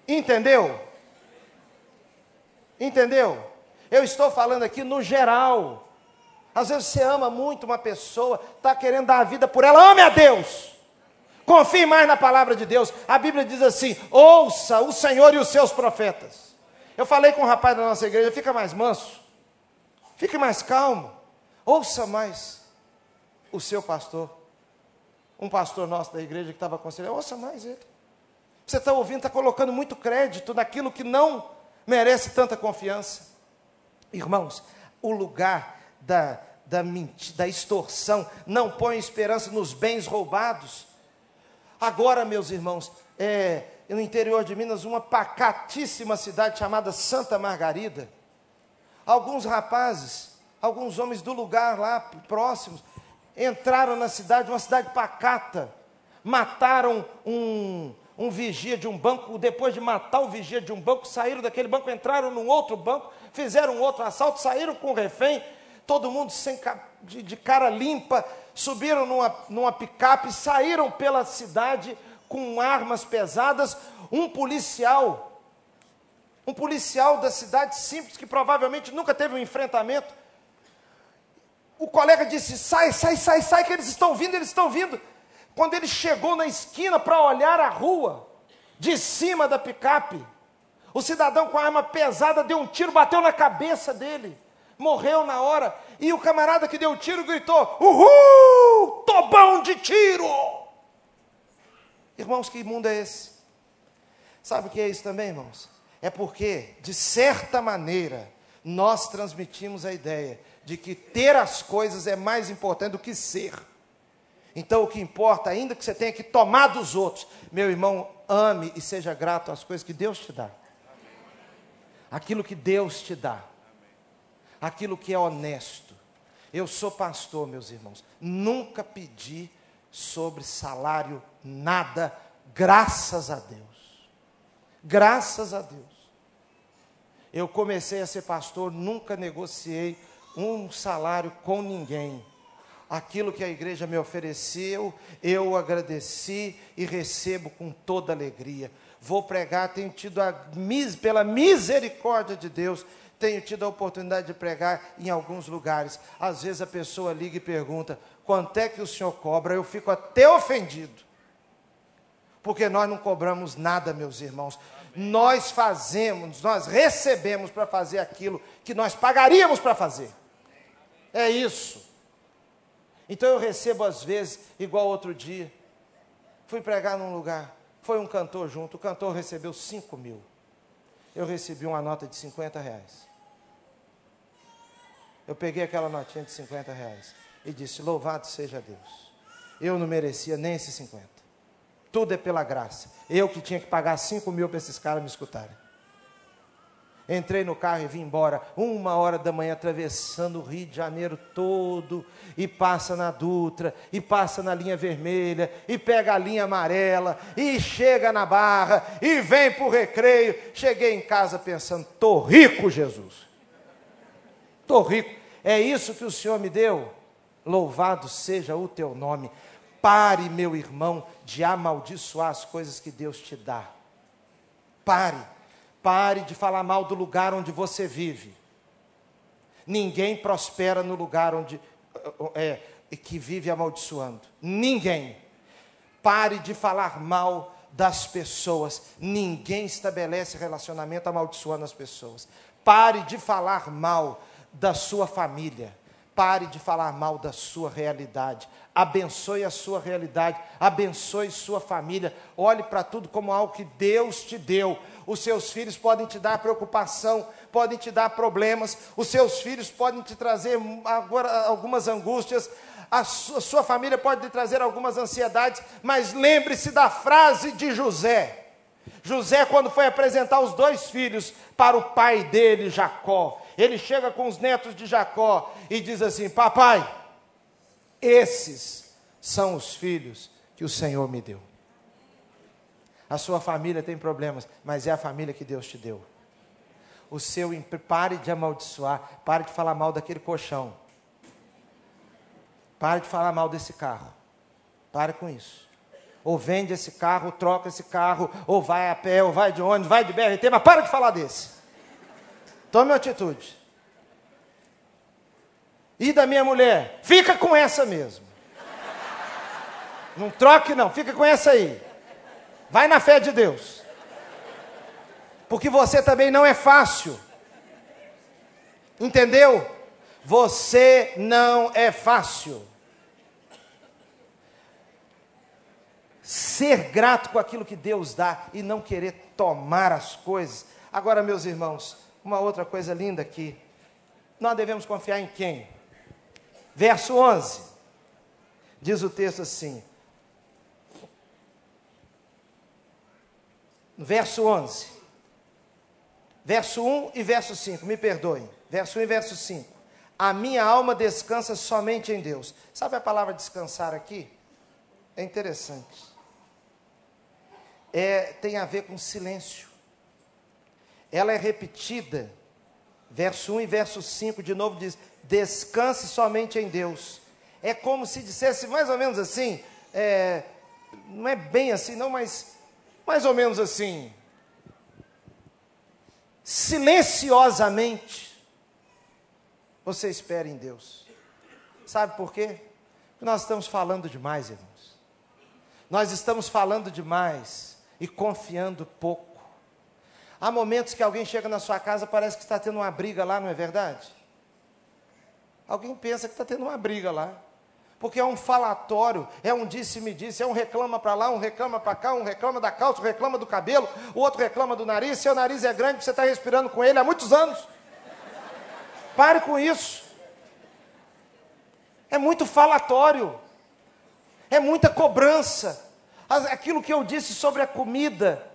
Entendeu? Entendeu? Eu estou falando aqui no geral. Às vezes você ama muito uma pessoa, está querendo dar a vida por ela, ame a Deus. Confie mais na palavra de Deus. A Bíblia diz assim: ouça o Senhor e os seus profetas. Eu falei com um rapaz da nossa igreja: fica mais manso, fique mais calmo, ouça mais o seu pastor. Um pastor nosso da igreja que estava aconselhando, ouça mais ele. Você está ouvindo, está colocando muito crédito naquilo que não merece tanta confiança. Irmãos, o lugar da, da, da extorsão não põe esperança nos bens roubados, Agora, meus irmãos, é, no interior de Minas, uma pacatíssima cidade chamada Santa Margarida. Alguns rapazes, alguns homens do lugar lá próximos, entraram na cidade, uma cidade pacata, mataram um, um vigia de um banco, depois de matar o vigia de um banco, saíram daquele banco, entraram num outro banco, fizeram outro assalto, saíram com o refém, todo mundo sem, de, de cara limpa, subiram numa, numa picape, saíram pela cidade com armas pesadas. Um policial, um policial da cidade simples, que provavelmente nunca teve um enfrentamento. O colega disse: sai, sai, sai, sai, que eles estão vindo, eles estão vindo. Quando ele chegou na esquina para olhar a rua, de cima da picape, o cidadão com a arma pesada deu um tiro, bateu na cabeça dele morreu na hora. E o camarada que deu o tiro gritou: Uhul! Bom de tiro! Irmãos, que mundo é esse? Sabe o que é isso também, irmãos? É porque, de certa maneira, nós transmitimos a ideia de que ter as coisas é mais importante do que ser. Então, o que importa, ainda que você tenha que tomar dos outros, meu irmão, ame e seja grato às coisas que Deus te dá. Aquilo que Deus te dá aquilo que é honesto. Eu sou pastor, meus irmãos, nunca pedi sobre salário nada, graças a Deus. Graças a Deus. Eu comecei a ser pastor, nunca negociei um salário com ninguém. Aquilo que a igreja me ofereceu, eu agradeci e recebo com toda alegria. Vou pregar, tenho tido a, pela misericórdia de Deus, tenho tido a oportunidade de pregar em alguns lugares. Às vezes a pessoa liga e pergunta: quanto é que o senhor cobra? Eu fico até ofendido. Porque nós não cobramos nada, meus irmãos. Nós fazemos, nós recebemos para fazer aquilo que nós pagaríamos para fazer. É isso. Então eu recebo às vezes, igual outro dia, fui pregar num lugar, foi um cantor junto, o cantor recebeu 5 mil. Eu recebi uma nota de 50 reais. Eu peguei aquela notinha de 50 reais e disse: Louvado seja Deus. Eu não merecia nem esses 50. Tudo é pela graça. Eu que tinha que pagar 5 mil para esses caras me escutarem. Entrei no carro e vim embora, uma hora da manhã, atravessando o Rio de Janeiro todo, e passa na Dutra, e passa na linha vermelha, e pega a linha amarela, e chega na barra, e vem para o recreio. Cheguei em casa pensando: estou rico, Jesus. Estou rico. É isso que o Senhor me deu? Louvado seja o teu nome. Pare, meu irmão, de amaldiçoar as coisas que Deus te dá. Pare. Pare de falar mal do lugar onde você vive. Ninguém prospera no lugar onde é, que vive amaldiçoando. Ninguém. Pare de falar mal das pessoas. Ninguém estabelece relacionamento amaldiçoando as pessoas. Pare de falar mal da sua família. Pare de falar mal da sua realidade. Abençoe a sua realidade. Abençoe sua família. Olhe para tudo como algo que Deus te deu. Os seus filhos podem te dar preocupação, podem te dar problemas. Os seus filhos podem te trazer agora algumas angústias. A sua família pode lhe trazer algumas ansiedades, mas lembre-se da frase de José. José, quando foi apresentar os dois filhos para o pai dele, Jacó, ele chega com os netos de Jacó e diz assim: Papai, esses são os filhos que o Senhor me deu. A sua família tem problemas, mas é a família que Deus te deu. O seu, pare de amaldiçoar, pare de falar mal daquele colchão. Pare de falar mal desse carro. Pare com isso. Ou vende esse carro, ou troca esse carro, ou vai a pé, ou vai de ônibus, vai de BRT, mas para de falar desse. Tome atitude. E da minha mulher? Fica com essa mesmo. Não troque, não, fica com essa aí. Vai na fé de Deus. Porque você também não é fácil. Entendeu? Você não é fácil. Ser grato com aquilo que Deus dá e não querer tomar as coisas. Agora, meus irmãos, uma outra coisa linda aqui. Nós devemos confiar em quem? Verso 11. Diz o texto assim: verso 11. Verso 1 e verso 5, me perdoem. Verso 1 e verso 5. A minha alma descansa somente em Deus. Sabe a palavra descansar aqui? É interessante. É, tem a ver com silêncio. Ela é repetida. Verso 1 e verso 5 de novo diz: Descanse somente em Deus. É como se dissesse mais ou menos assim, é, não é bem assim, não, mas mais ou menos assim. Silenciosamente, você espera em Deus. Sabe por quê? Porque nós estamos falando demais, irmãos. Nós estamos falando demais e confiando pouco. Há momentos que alguém chega na sua casa, parece que está tendo uma briga lá, não é verdade? Alguém pensa que está tendo uma briga lá porque é um falatório, é um disse-me-disse, é um reclama para lá, um reclama para cá, um reclama da calça, um reclama do cabelo, o outro reclama do nariz, seu nariz é grande, você está respirando com ele há muitos anos. Pare com isso. É muito falatório, é muita cobrança. Aquilo que eu disse sobre a comida,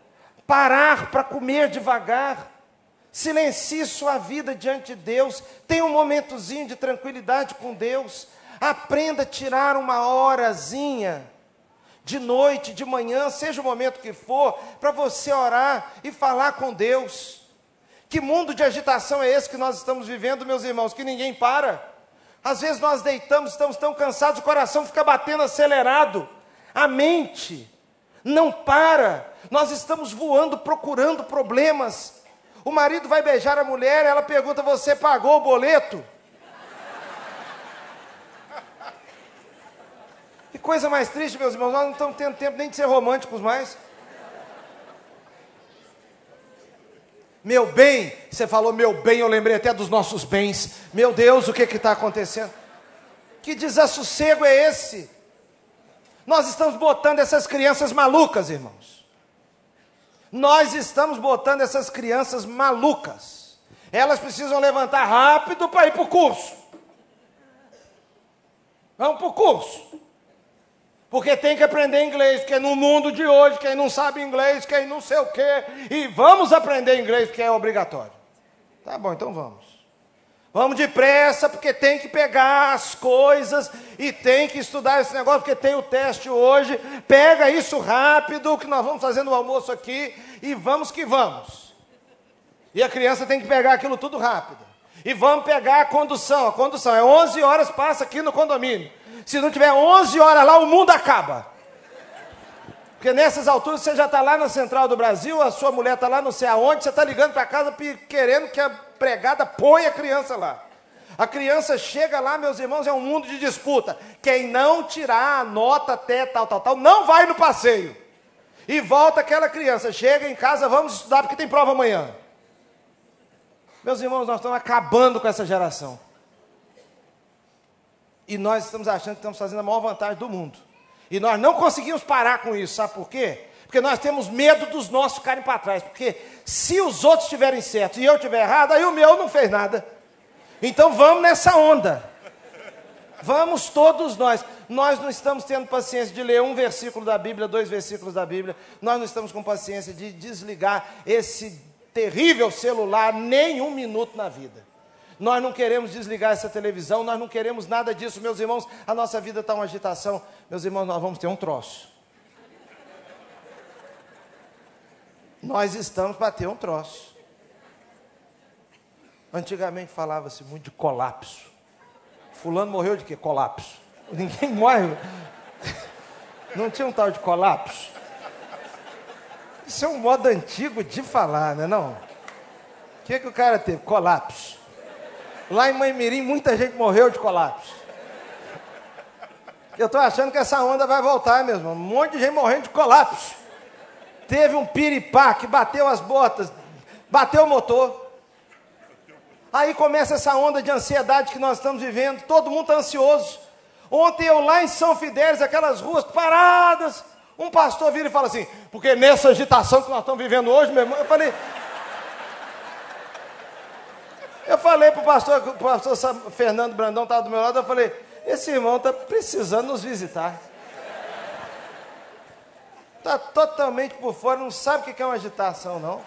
parar para comer devagar, silencie sua vida diante de Deus, tenha um momentozinho de tranquilidade com Deus, Aprenda a tirar uma horazinha de noite, de manhã, seja o momento que for, para você orar e falar com Deus. Que mundo de agitação é esse que nós estamos vivendo, meus irmãos, que ninguém para? Às vezes nós deitamos, estamos tão cansados, o coração fica batendo acelerado, a mente não para, nós estamos voando procurando problemas. O marido vai beijar a mulher, ela pergunta: Você pagou o boleto? coisa mais triste, meus irmãos, nós não estamos tendo tempo nem de ser românticos mais. Meu bem, você falou meu bem, eu lembrei até dos nossos bens. Meu Deus, o que está acontecendo? Que desassossego é esse? Nós estamos botando essas crianças malucas, irmãos. Nós estamos botando essas crianças malucas. Elas precisam levantar rápido para ir para o curso. Vamos para o curso. Porque tem que aprender inglês, porque no mundo de hoje, quem não sabe inglês, quem não sei o quê, e vamos aprender inglês, porque é obrigatório. Tá bom, então vamos. Vamos depressa, porque tem que pegar as coisas e tem que estudar esse negócio, porque tem o teste hoje. Pega isso rápido, que nós vamos fazendo o almoço aqui, e vamos que vamos. E a criança tem que pegar aquilo tudo rápido. E vamos pegar a condução. A condução é 11 horas, passa aqui no condomínio. Se não tiver 11 horas lá, o mundo acaba. Porque nessas alturas você já está lá na central do Brasil, a sua mulher está lá não sei aonde, você está ligando para casa querendo que a pregada ponha a criança lá. A criança chega lá, meus irmãos, é um mundo de disputa. Quem não tirar a nota até tal, tal, tal, não vai no passeio. E volta aquela criança, chega em casa, vamos estudar porque tem prova amanhã. Meus irmãos, nós estamos acabando com essa geração. E nós estamos achando que estamos fazendo a maior vantagem do mundo. E nós não conseguimos parar com isso, sabe por quê? Porque nós temos medo dos nossos ficarem para trás. Porque se os outros estiverem certos e eu estiver errado, aí o meu não fez nada. Então vamos nessa onda. Vamos todos nós. Nós não estamos tendo paciência de ler um versículo da Bíblia, dois versículos da Bíblia. Nós não estamos com paciência de desligar esse terrível celular nem um minuto na vida. Nós não queremos desligar essa televisão, nós não queremos nada disso, meus irmãos. A nossa vida está uma agitação. Meus irmãos, nós vamos ter um troço. Nós estamos para ter um troço. Antigamente falava-se muito de colapso. Fulano morreu de quê? Colapso. Ninguém morre. Não tinha um tal de colapso? Isso é um modo antigo de falar, não é não? O que, que o cara teve? Colapso. Lá em Maimirim, muita gente morreu de colapso. Eu estou achando que essa onda vai voltar mesmo. Um monte de gente morrendo de colapso. Teve um piripá que bateu as botas, bateu o motor. Aí começa essa onda de ansiedade que nós estamos vivendo, todo mundo está ansioso. Ontem eu lá em São Fidélis, aquelas ruas paradas, um pastor vira e fala assim, porque nessa agitação que nós estamos vivendo hoje, meu irmão, eu falei. Eu falei para o pastor, o pastor Fernando Brandão estava do meu lado, eu falei, esse irmão está precisando nos visitar. Está totalmente por fora, não sabe o que é uma agitação, não.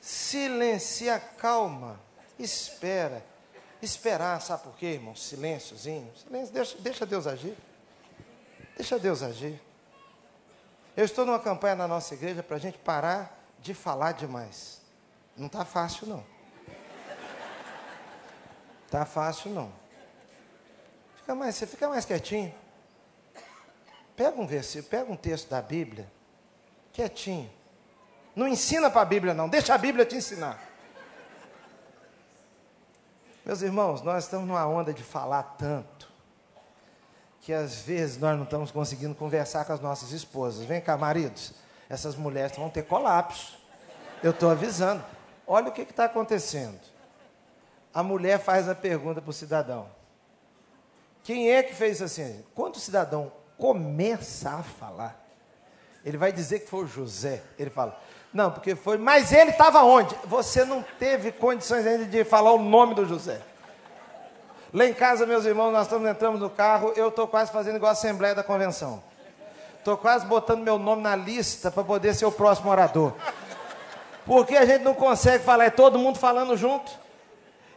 Silencia, calma, espera. Esperar, sabe por quê, irmão? Silênciozinho. Silêncio, deixa, deixa Deus agir. Deixa Deus agir. Eu estou numa campanha na nossa igreja para a gente parar de falar demais. Não está fácil, não. Está fácil, não. Fica mais, você fica mais quietinho. Pega um versículo, pega um texto da Bíblia, quietinho. Não ensina para a Bíblia, não. Deixa a Bíblia te ensinar. Meus irmãos, nós estamos numa onda de falar tanto que às vezes nós não estamos conseguindo conversar com as nossas esposas. Vem cá, maridos, essas mulheres vão ter colapso. Eu estou avisando. Olha o que está acontecendo. A mulher faz a pergunta para o cidadão: Quem é que fez assim? Quando o cidadão começa a falar, ele vai dizer que foi o José. Ele fala: não, porque foi. Mas ele estava onde? Você não teve condições ainda de falar o nome do José. Lá em casa, meus irmãos, nós estamos entrando no carro, eu estou quase fazendo igual a Assembleia da Convenção. Estou quase botando meu nome na lista para poder ser o próximo orador. Porque a gente não consegue falar, é todo mundo falando junto.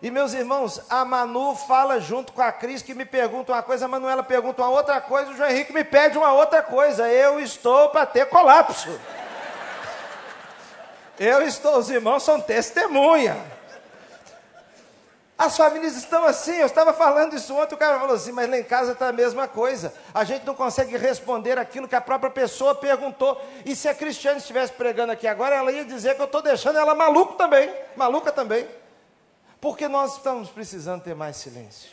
E meus irmãos, a Manu fala junto com a Cris que me pergunta uma coisa, a Manuela pergunta uma outra coisa, o João Henrique me pede uma outra coisa. Eu estou para ter colapso. Eu estou, os irmãos são testemunha. As famílias estão assim, eu estava falando isso ontem, o cara falou assim, mas lá em casa está a mesma coisa. A gente não consegue responder aquilo que a própria pessoa perguntou. E se a Cristiane estivesse pregando aqui agora, ela ia dizer que eu estou deixando ela maluco também, maluca também. Porque nós estamos precisando ter mais silêncio.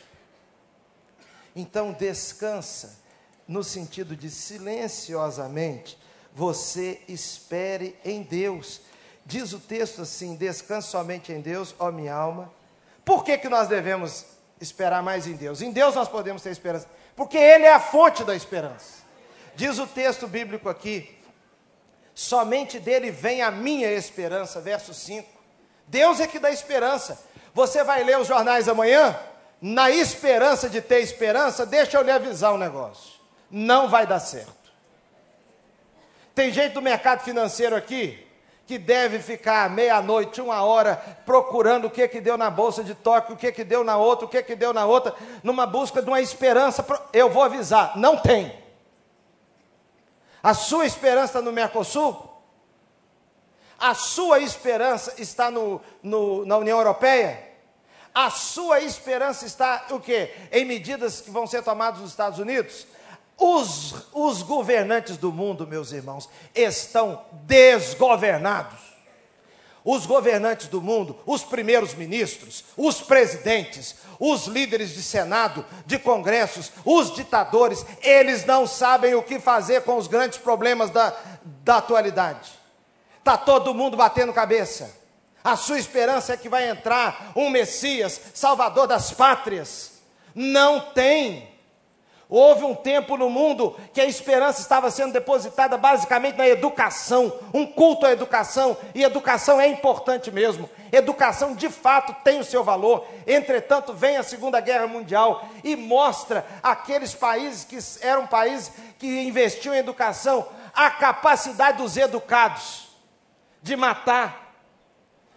Então descansa, no sentido de silenciosamente, você espere em Deus. Diz o texto assim: descanse somente em Deus, ó minha alma. Por que, que nós devemos esperar mais em Deus? Em Deus nós podemos ter esperança, porque Ele é a fonte da esperança. Diz o texto bíblico aqui: somente dele vem a minha esperança, verso 5. Deus é que dá esperança. Você vai ler os jornais amanhã? Na esperança de ter esperança, deixa eu lhe avisar um negócio: não vai dar certo. Tem gente do mercado financeiro aqui que deve ficar meia-noite, uma hora, procurando o que que deu na bolsa de Tóquio, o que que deu na outra, o que que deu na outra, numa busca de uma esperança. Eu vou avisar, não tem. A sua esperança está no Mercosul? A sua esperança está no, no, na União Europeia? A sua esperança está o quê? Em medidas que vão ser tomadas nos Estados Unidos? Os, os governantes do mundo, meus irmãos, estão desgovernados. os governantes do mundo, os primeiros ministros, os presidentes, os líderes de Senado, de congressos, os ditadores, eles não sabem o que fazer com os grandes problemas da, da atualidade. Está todo mundo batendo cabeça. A sua esperança é que vai entrar um Messias, Salvador das pátrias. Não tem. Houve um tempo no mundo que a esperança estava sendo depositada basicamente na educação, um culto à educação, e educação é importante mesmo. Educação de fato tem o seu valor. Entretanto, vem a Segunda Guerra Mundial e mostra aqueles países que eram países que investiam em educação a capacidade dos educados de matar,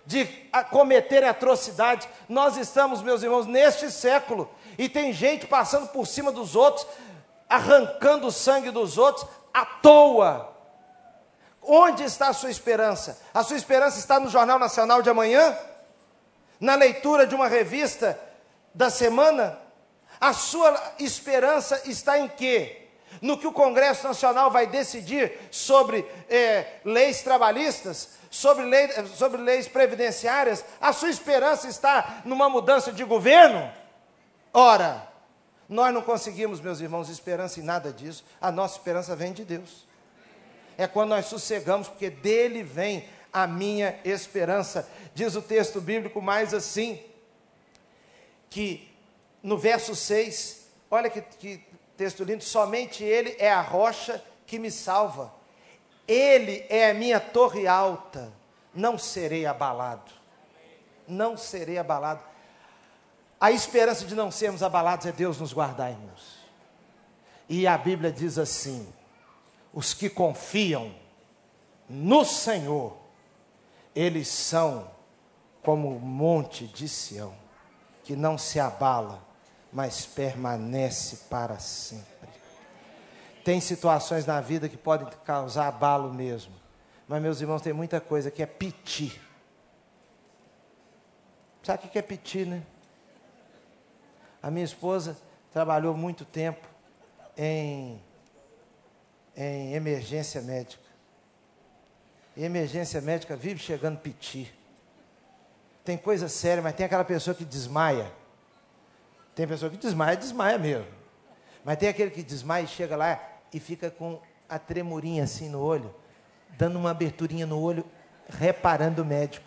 de cometer atrocidades. Nós estamos, meus irmãos, neste século e tem gente passando por cima dos outros, arrancando o sangue dos outros à toa. Onde está a sua esperança? A sua esperança está no Jornal Nacional de amanhã? Na leitura de uma revista da semana? A sua esperança está em quê? No que o Congresso Nacional vai decidir sobre é, leis trabalhistas, sobre, lei, sobre leis previdenciárias? A sua esperança está numa mudança de governo? Ora, nós não conseguimos, meus irmãos, esperança em nada disso. A nossa esperança vem de Deus. É quando nós sossegamos, porque dele vem a minha esperança. Diz o texto bíblico mais assim, que no verso 6, olha que, que texto lindo, somente ele é a rocha que me salva. Ele é a minha torre alta, não serei abalado. Não serei abalado. A esperança de não sermos abalados é Deus nos guardar, irmãos. E a Bíblia diz assim: os que confiam no Senhor, eles são como o monte de Sião, que não se abala, mas permanece para sempre. Tem situações na vida que podem causar abalo mesmo, mas meus irmãos, tem muita coisa que é piti. Sabe o que é piti, né? A minha esposa trabalhou muito tempo em, em emergência médica. E emergência médica vive chegando piti. Tem coisa séria, mas tem aquela pessoa que desmaia. Tem pessoa que desmaia, desmaia mesmo. Mas tem aquele que desmaia e chega lá e fica com a tremurinha assim no olho, dando uma aberturinha no olho, reparando o médico.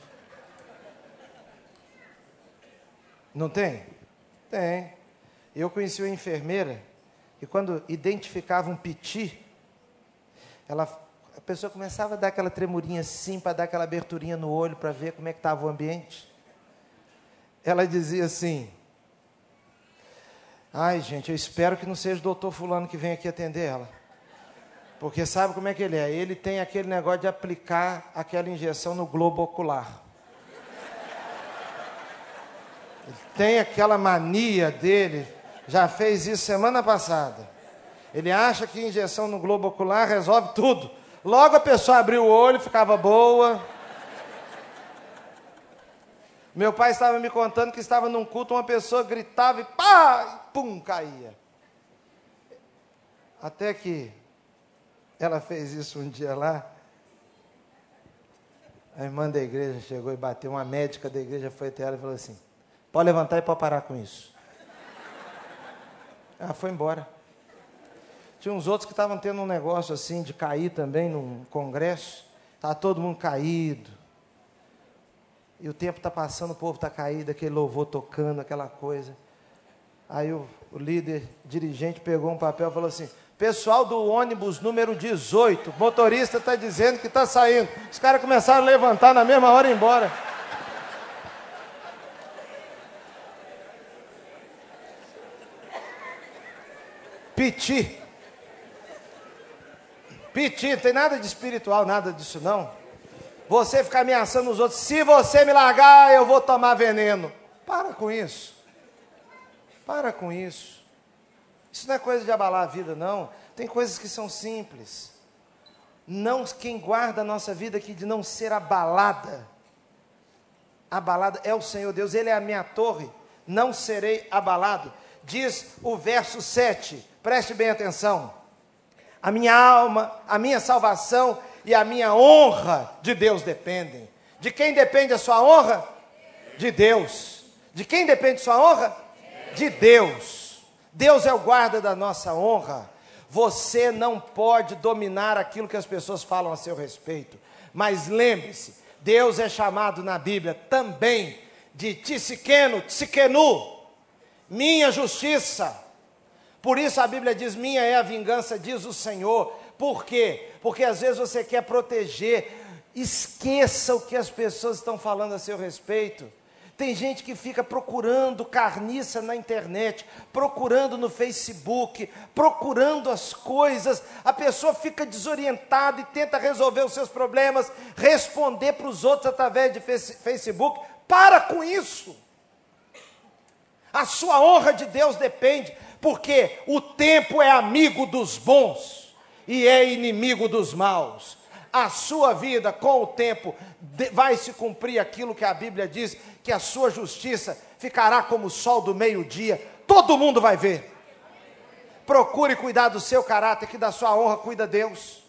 Não tem? Tem. Eu conheci uma enfermeira que quando identificava um piti, ela, a pessoa começava a dar aquela tremurinha assim, para dar aquela aberturinha no olho, para ver como é que estava o ambiente. Ela dizia assim, ai gente, eu espero que não seja o doutor fulano que vem aqui atender ela. Porque sabe como é que ele é? Ele tem aquele negócio de aplicar aquela injeção no globo ocular. Tem aquela mania dele, já fez isso semana passada. Ele acha que injeção no globo ocular resolve tudo. Logo a pessoa abriu o olho, ficava boa. Meu pai estava me contando que estava num culto, uma pessoa gritava e pá, e pum, caía. Até que ela fez isso um dia lá. A irmã da igreja chegou e bateu, uma médica da igreja foi até ela e falou assim: Pode levantar e pode parar com isso. Ela foi embora. Tinha uns outros que estavam tendo um negócio assim de cair também num congresso. Estava todo mundo caído. E o tempo está passando, o povo está caído, aquele louvor tocando, aquela coisa. Aí o, o líder, dirigente, pegou um papel e falou assim: Pessoal do ônibus número 18, motorista está dizendo que está saindo. Os caras começaram a levantar na mesma hora e ir embora. Piti. Piti, não tem nada de espiritual, nada disso não. Você ficar ameaçando os outros, se você me largar, eu vou tomar veneno. Para com isso. Para com isso. Isso não é coisa de abalar a vida, não. Tem coisas que são simples. Não quem guarda a nossa vida aqui de não ser abalada. Abalada é o Senhor Deus, Ele é a minha torre, não serei abalado. Diz o verso 7 Preste bem atenção. A minha alma, a minha salvação e a minha honra de Deus dependem. De quem depende a sua honra? De Deus. De quem depende a sua honra? De Deus. Deus é o guarda da nossa honra. Você não pode dominar aquilo que as pessoas falam a seu respeito. Mas lembre-se, Deus é chamado na Bíblia também de Tissiqueno, Tsiquenu, minha justiça. Por isso a Bíblia diz: minha é a vingança, diz o Senhor. Por quê? Porque às vezes você quer proteger, esqueça o que as pessoas estão falando a seu respeito. Tem gente que fica procurando carniça na internet, procurando no Facebook, procurando as coisas. A pessoa fica desorientada e tenta resolver os seus problemas, responder para os outros através de Facebook. Para com isso. A sua honra de Deus depende, porque o tempo é amigo dos bons e é inimigo dos maus. A sua vida, com o tempo, vai se cumprir aquilo que a Bíblia diz, que a sua justiça ficará como o sol do meio-dia, todo mundo vai ver. Procure cuidar do seu caráter, que da sua honra cuida Deus.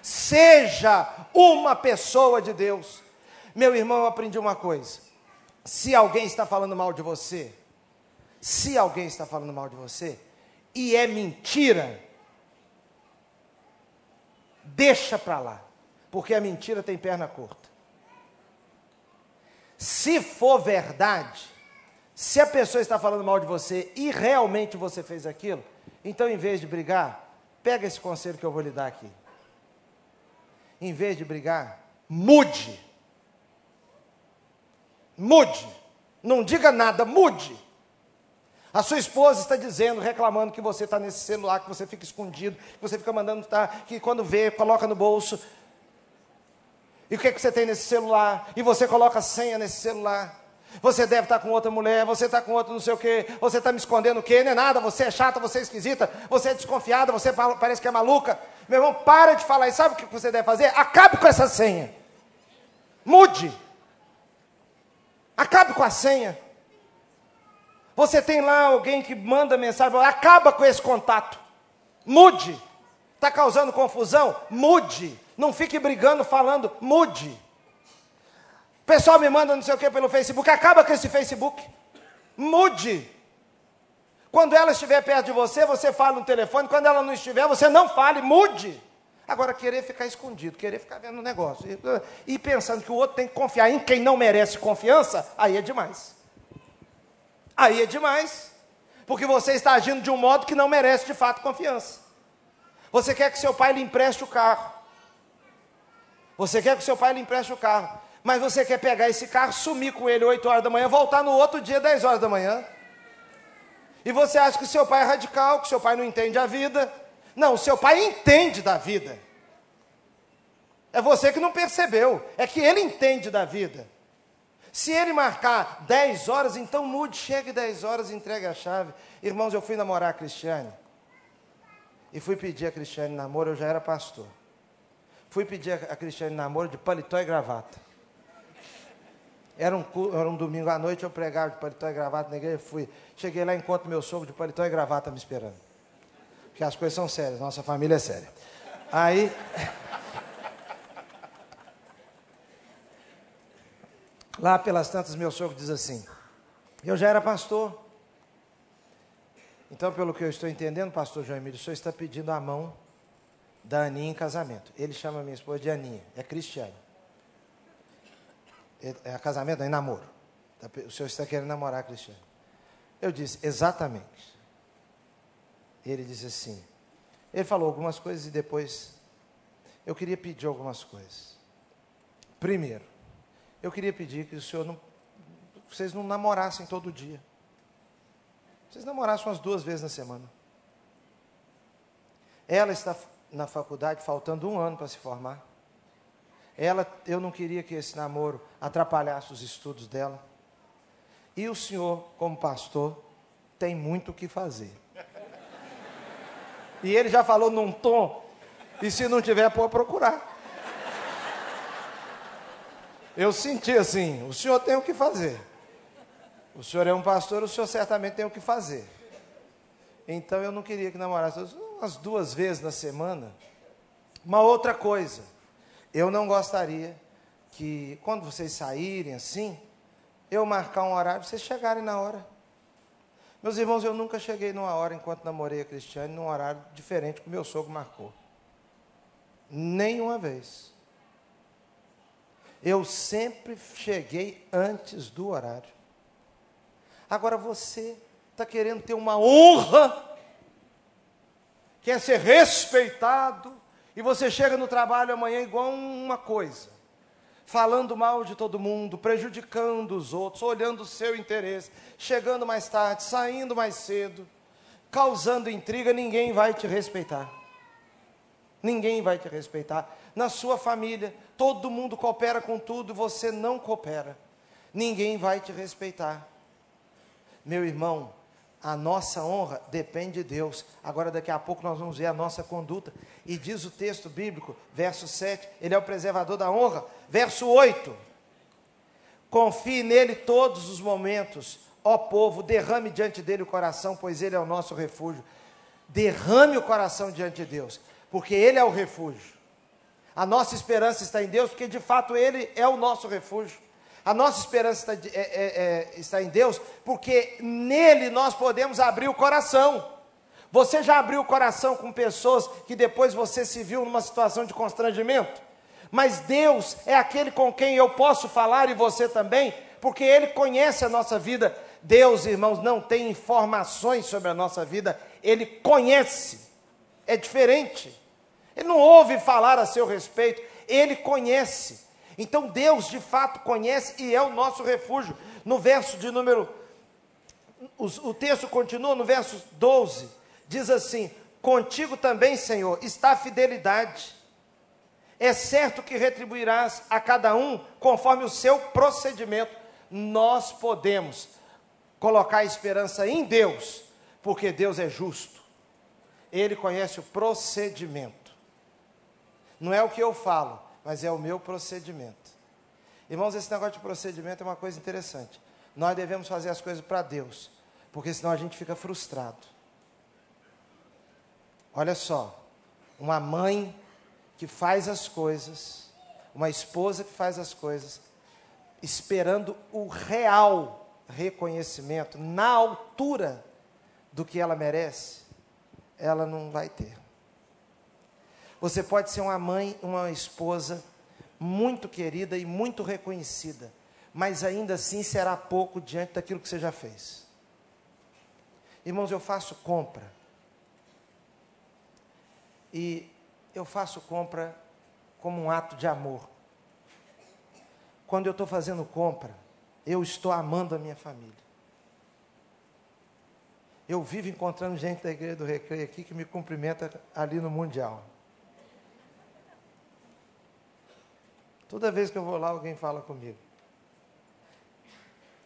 Seja uma pessoa de Deus. Meu irmão, eu aprendi uma coisa. Se alguém está falando mal de você, se alguém está falando mal de você, e é mentira, deixa para lá, porque a mentira tem perna curta. Se for verdade, se a pessoa está falando mal de você e realmente você fez aquilo, então em vez de brigar, pega esse conselho que eu vou lhe dar aqui. Em vez de brigar, mude. Mude. Não diga nada, mude. A sua esposa está dizendo, reclamando que você está nesse celular, que você fica escondido, que você fica mandando, tá, que quando vê, coloca no bolso. E o que, é que você tem nesse celular? E você coloca senha nesse celular. Você deve estar com outra mulher, você está com outro não sei o quê, você está me escondendo o quê? Não é nada, você é chata, você é esquisita, você é desconfiada, você parece que é maluca. Meu irmão, para de falar e sabe o que você deve fazer? Acabe com essa senha. Mude. Acabe com a senha. Você tem lá alguém que manda mensagem, acaba com esse contato. Mude. Está causando confusão? Mude. Não fique brigando, falando, mude. O pessoal me manda não sei o que pelo Facebook, acaba com esse Facebook. Mude. Quando ela estiver perto de você, você fala no telefone. Quando ela não estiver, você não fale, mude. Agora, querer ficar escondido, querer ficar vendo o negócio e, e pensando que o outro tem que confiar em quem não merece confiança, aí é demais. Aí é demais. Porque você está agindo de um modo que não merece de fato confiança. Você quer que seu pai lhe empreste o carro. Você quer que seu pai lhe empreste o carro. Mas você quer pegar esse carro, sumir com ele 8 horas da manhã, voltar no outro dia 10 horas da manhã. E você acha que seu pai é radical, que seu pai não entende a vida. Não, seu pai entende da vida. É você que não percebeu. É que ele entende da vida. Se ele marcar 10 horas, então mude, chegue 10 horas e entregue a chave. Irmãos, eu fui namorar a Cristiane. E fui pedir a Cristiane namoro, eu já era pastor. Fui pedir a Cristiane namoro de paletó e gravata. Era um, era um domingo à noite, eu pregava de paletó e gravata na igreja, fui. Cheguei lá, encontro meu sogro de paletó e gravata me esperando. Porque as coisas são sérias, nossa família é séria. Aí... Lá pelas tantas, meu sogro diz assim: Eu já era pastor. Então, pelo que eu estou entendendo, pastor João Emílio, o senhor está pedindo a mão da Aninha em casamento. Ele chama minha esposa de Aninha, é Cristiane. É, casamento, é namoro. Tá o senhor está querendo namorar a Cristiane. Eu disse, exatamente. Ele disse assim. Ele falou algumas coisas e depois eu queria pedir algumas coisas. Primeiro, eu queria pedir que o senhor não, vocês não namorassem todo dia. Vocês namorassem umas duas vezes na semana. Ela está na faculdade faltando um ano para se formar. Ela, eu não queria que esse namoro atrapalhasse os estudos dela. E o senhor, como pastor, tem muito o que fazer. E ele já falou num tom, e se não tiver, pode procurar. Eu senti assim: o senhor tem o que fazer. O senhor é um pastor, o senhor certamente tem o que fazer. Então eu não queria que namorasse umas duas vezes na semana. Uma outra coisa, eu não gostaria que quando vocês saírem assim, eu marcar um horário, vocês chegarem na hora. Meus irmãos, eu nunca cheguei numa hora enquanto namorei a Cristiane, num horário diferente que o meu sogro marcou. Nenhuma vez. Eu sempre cheguei antes do horário. Agora você está querendo ter uma honra, quer ser respeitado, e você chega no trabalho amanhã igual uma coisa, falando mal de todo mundo, prejudicando os outros, olhando o seu interesse, chegando mais tarde, saindo mais cedo, causando intriga, ninguém vai te respeitar. Ninguém vai te respeitar. Na sua família, todo mundo coopera com tudo, você não coopera. Ninguém vai te respeitar. Meu irmão, a nossa honra depende de Deus. Agora, daqui a pouco, nós vamos ver a nossa conduta. E diz o texto bíblico, verso 7, Ele é o preservador da honra. Verso 8: Confie nele todos os momentos, ó povo, derrame diante dele o coração, pois ele é o nosso refúgio. Derrame o coração diante de Deus, porque ele é o refúgio. A nossa esperança está em Deus, porque de fato ele é o nosso refúgio. A nossa esperança está, é, é, é, está em Deus, porque nele nós podemos abrir o coração. Você já abriu o coração com pessoas que depois você se viu numa situação de constrangimento? Mas Deus é aquele com quem eu posso falar e você também, porque Ele conhece a nossa vida. Deus, irmãos, não tem informações sobre a nossa vida, Ele conhece. É diferente. Ele não ouve falar a seu respeito, Ele conhece. Então Deus de fato conhece e é o nosso refúgio. No verso de número. O, o texto continua no verso 12. Diz assim: Contigo também, Senhor, está a fidelidade. É certo que retribuirás a cada um conforme o seu procedimento. Nós podemos colocar a esperança em Deus, porque Deus é justo. Ele conhece o procedimento. Não é o que eu falo, mas é o meu procedimento. Irmãos, esse negócio de procedimento é uma coisa interessante. Nós devemos fazer as coisas para Deus, porque senão a gente fica frustrado. Olha só, uma mãe que faz as coisas, uma esposa que faz as coisas, esperando o real reconhecimento na altura do que ela merece, ela não vai ter. Você pode ser uma mãe, uma esposa muito querida e muito reconhecida, mas ainda assim será pouco diante daquilo que você já fez. Irmãos, eu faço compra. E eu faço compra como um ato de amor. Quando eu estou fazendo compra, eu estou amando a minha família. Eu vivo encontrando gente da igreja do Recreio aqui que me cumprimenta ali no Mundial. Toda vez que eu vou lá, alguém fala comigo.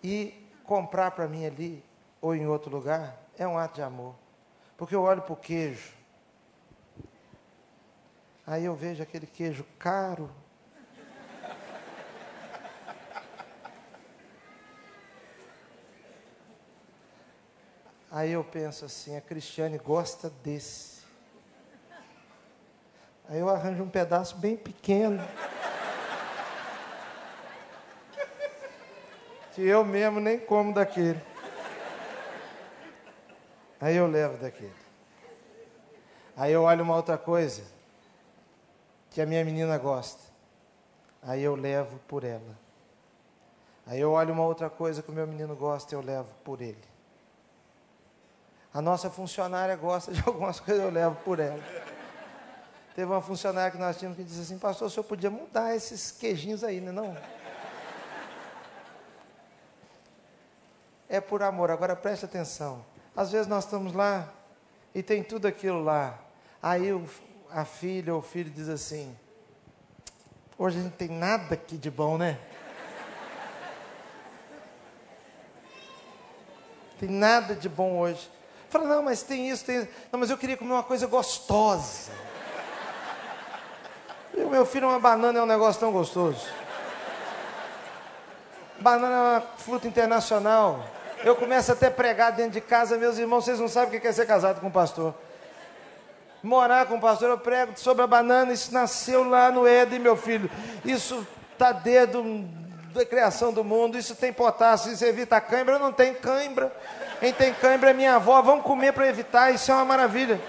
E comprar para mim ali, ou em outro lugar, é um ato de amor. Porque eu olho para o queijo. Aí eu vejo aquele queijo caro. Aí eu penso assim, a Cristiane gosta desse. Aí eu arranjo um pedaço bem pequeno. Que eu mesmo nem como daquele. Aí eu levo daquele. Aí eu olho uma outra coisa que a minha menina gosta. Aí eu levo por ela. Aí eu olho uma outra coisa que o meu menino gosta, eu levo por ele. A nossa funcionária gosta de algumas coisas, eu levo por ela. Teve uma funcionária que nós tínhamos que disse assim, pastor, o senhor podia mudar esses queijinhos aí, né? Não. É por amor. Agora preste atenção. Às vezes nós estamos lá e tem tudo aquilo lá. Aí o, a filha ou o filho diz assim: Hoje a gente tem nada aqui de bom, né? Tem nada de bom hoje. Fala, não, mas tem isso, tem isso. Não, mas eu queria comer uma coisa gostosa. E o meu filho, uma banana é um negócio tão gostoso. Banana é uma fruta internacional. Eu começo até a pregar dentro de casa, meus irmãos, vocês não sabem o que é ser casado com um pastor. Morar com um pastor, eu prego sobre a banana, isso nasceu lá no Éden, meu filho. Isso tá desde da criação do mundo, isso tem potássio, isso evita cãibra, não tem cãibra. Quem tem cãibra é minha avó, vamos comer para evitar, isso é uma maravilha.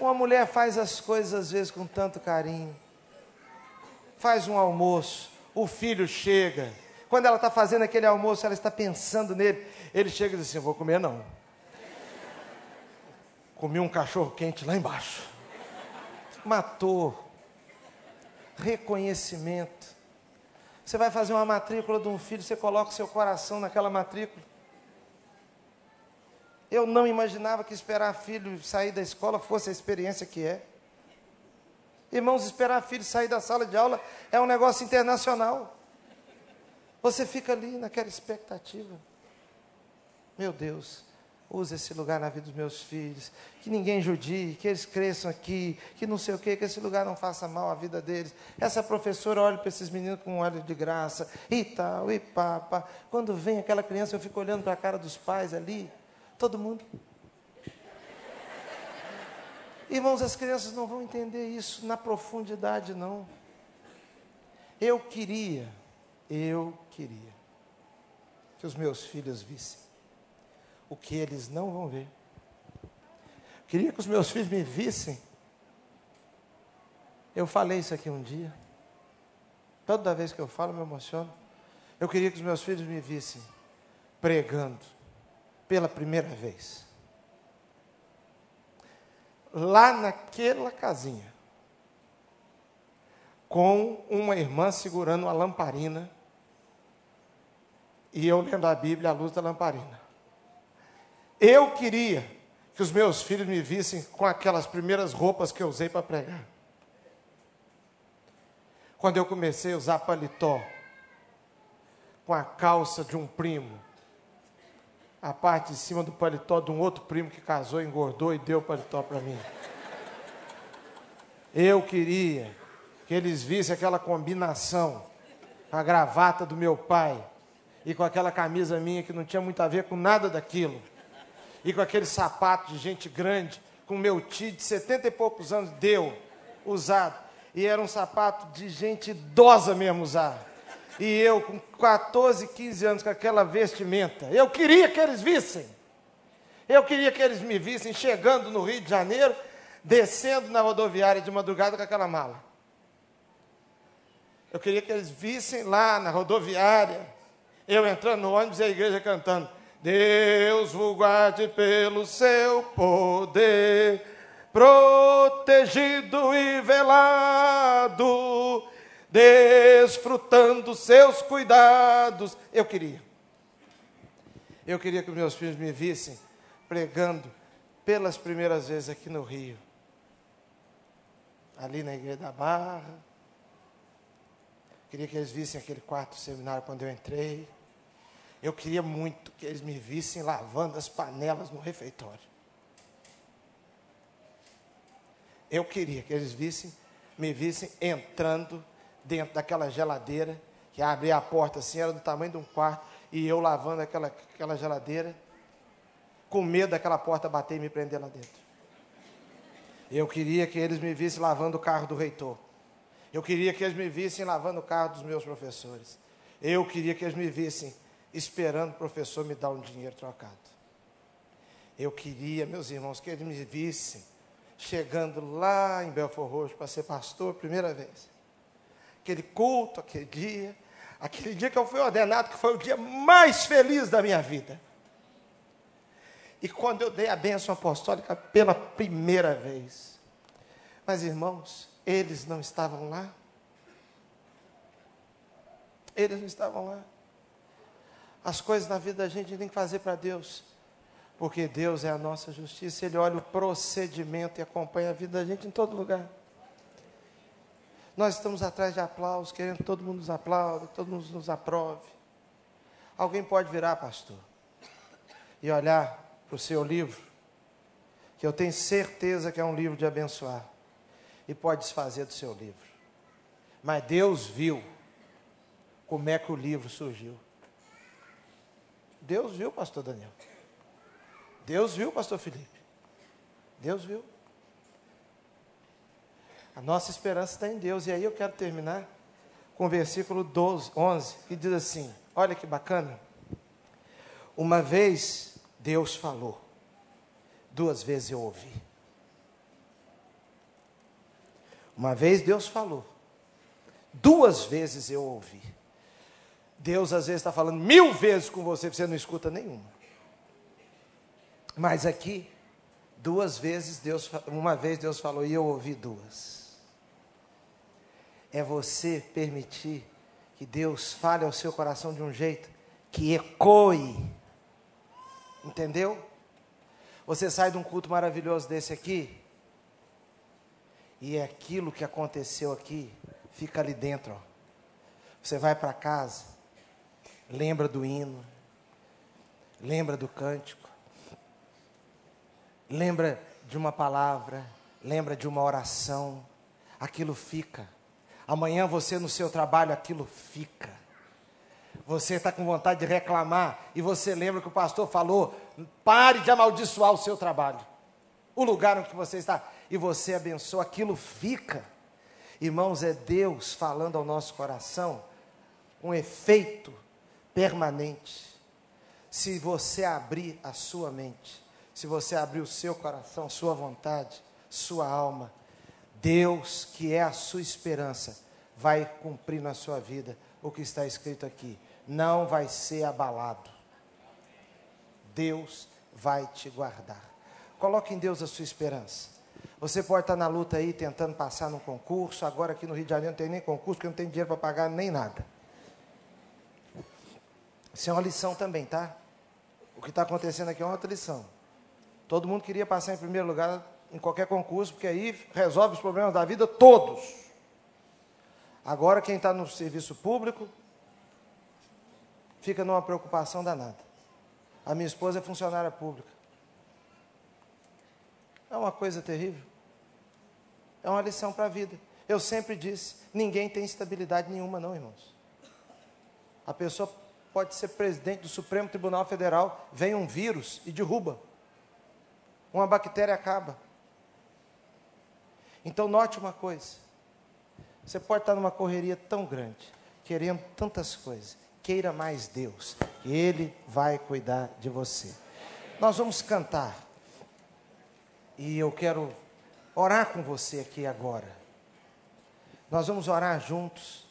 Uma mulher faz as coisas às vezes com tanto carinho. Faz um almoço, o filho chega. Quando ela está fazendo aquele almoço, ela está pensando nele. Ele chega e diz assim: Vou comer não. Comi um cachorro quente lá embaixo. Matou. Reconhecimento. Você vai fazer uma matrícula de um filho, você coloca o seu coração naquela matrícula. Eu não imaginava que esperar filho sair da escola fosse a experiência que é. Irmãos, esperar filho sair da sala de aula é um negócio internacional. Você fica ali naquela expectativa. Meu Deus, Use esse lugar na vida dos meus filhos. Que ninguém judie, que eles cresçam aqui, que não sei o quê, que esse lugar não faça mal à vida deles. Essa professora olha para esses meninos com um olho de graça, e tal, e pá. Quando vem aquela criança, eu fico olhando para a cara dos pais ali, todo mundo. Irmãos, as crianças não vão entender isso na profundidade, não. Eu queria, eu queria que os meus filhos vissem o que eles não vão ver. Queria que os meus filhos me vissem. Eu falei isso aqui um dia. Toda vez que eu falo, me emociono. Eu queria que os meus filhos me vissem pregando pela primeira vez. Lá naquela casinha, com uma irmã segurando uma lamparina e eu lendo a Bíblia à luz da lamparina. Eu queria que os meus filhos me vissem com aquelas primeiras roupas que eu usei para pregar. Quando eu comecei a usar paletó, com a calça de um primo, a parte de cima do paletó de um outro primo que casou, engordou e deu paletó para mim. Eu queria que eles vissem aquela combinação, a gravata do meu pai e com aquela camisa minha que não tinha muito a ver com nada daquilo e com aquele sapato de gente grande, com meu tio de setenta e poucos anos, deu, usado. E era um sapato de gente idosa mesmo usar. E eu, com 14, 15 anos, com aquela vestimenta, eu queria que eles vissem. Eu queria que eles me vissem chegando no Rio de Janeiro, descendo na rodoviária de madrugada com aquela mala. Eu queria que eles vissem lá na rodoviária, eu entrando no ônibus e a igreja cantando. Deus vos guarde pelo seu poder, protegido e velado, desfrutando seus cuidados. Eu queria. Eu queria que meus filhos me vissem pregando pelas primeiras vezes aqui no Rio. Ali na Igreja da Barra. Queria que eles vissem aquele quarto seminário quando eu entrei. Eu queria muito que eles me vissem lavando as panelas no refeitório. Eu queria que eles vissem, me vissem entrando dentro daquela geladeira, que abria a porta assim, era do tamanho de um quarto, e eu lavando aquela, aquela geladeira, com medo daquela porta bater e me prender lá dentro. Eu queria que eles me vissem lavando o carro do reitor. Eu queria que eles me vissem lavando o carro dos meus professores. Eu queria que eles me vissem esperando o professor me dar um dinheiro trocado. Eu queria, meus irmãos, que eles me vissem chegando lá em Belfort Roxo para ser pastor primeira vez. Aquele culto, aquele dia, aquele dia que eu fui ordenado, que foi o dia mais feliz da minha vida. E quando eu dei a bênção apostólica pela primeira vez. Mas, irmãos, eles não estavam lá. Eles não estavam lá. As coisas na vida da gente tem que fazer para Deus. Porque Deus é a nossa justiça, Ele olha o procedimento e acompanha a vida da gente em todo lugar. Nós estamos atrás de aplausos, querendo que todo mundo nos aplaude, todo mundo nos aprove. Alguém pode virar, pastor, e olhar para o seu livro, que eu tenho certeza que é um livro de abençoar, e pode desfazer do seu livro. Mas Deus viu como é que o livro surgiu. Deus viu, pastor Daniel. Deus viu, pastor Felipe. Deus viu. A nossa esperança está em Deus. E aí eu quero terminar com o versículo 12, 11, que diz assim: Olha que bacana. Uma vez Deus falou, duas vezes eu ouvi. Uma vez Deus falou, duas vezes eu ouvi. Deus às vezes está falando mil vezes com você, você não escuta nenhuma. Mas aqui, duas vezes Deus, uma vez Deus falou e eu ouvi duas. É você permitir que Deus fale ao seu coração de um jeito que ecoe. Entendeu? Você sai de um culto maravilhoso desse aqui, e aquilo que aconteceu aqui, fica ali dentro. Ó. Você vai para casa, lembra do hino, lembra do cântico, lembra de uma palavra, lembra de uma oração, aquilo fica. Amanhã você no seu trabalho, aquilo fica. Você está com vontade de reclamar e você lembra que o pastor falou: pare de amaldiçoar o seu trabalho, o lugar onde você está e você abençoa, aquilo fica. Irmãos, é Deus falando ao nosso coração um efeito permanente. Se você abrir a sua mente, se você abrir o seu coração, sua vontade, sua alma, Deus, que é a sua esperança, vai cumprir na sua vida o que está escrito aqui. Não vai ser abalado. Deus vai te guardar. Coloque em Deus a sua esperança. Você pode estar na luta aí tentando passar num concurso. Agora aqui no Rio de Janeiro não tem nem concurso, porque não tem dinheiro para pagar nem nada. Isso é uma lição também, tá? O que está acontecendo aqui é uma outra lição. Todo mundo queria passar em primeiro lugar em qualquer concurso, porque aí resolve os problemas da vida todos. Agora quem está no serviço público fica numa preocupação danada. A minha esposa é funcionária pública. É uma coisa terrível. É uma lição para a vida. Eu sempre disse: ninguém tem estabilidade nenhuma, não, irmãos. A pessoa pode ser presidente do Supremo Tribunal Federal, vem um vírus e derruba. Uma bactéria acaba. Então, note uma coisa: você pode estar numa correria tão grande, querendo tantas coisas, queira mais Deus, que Ele vai cuidar de você. Nós vamos cantar, e eu quero orar com você aqui agora. Nós vamos orar juntos.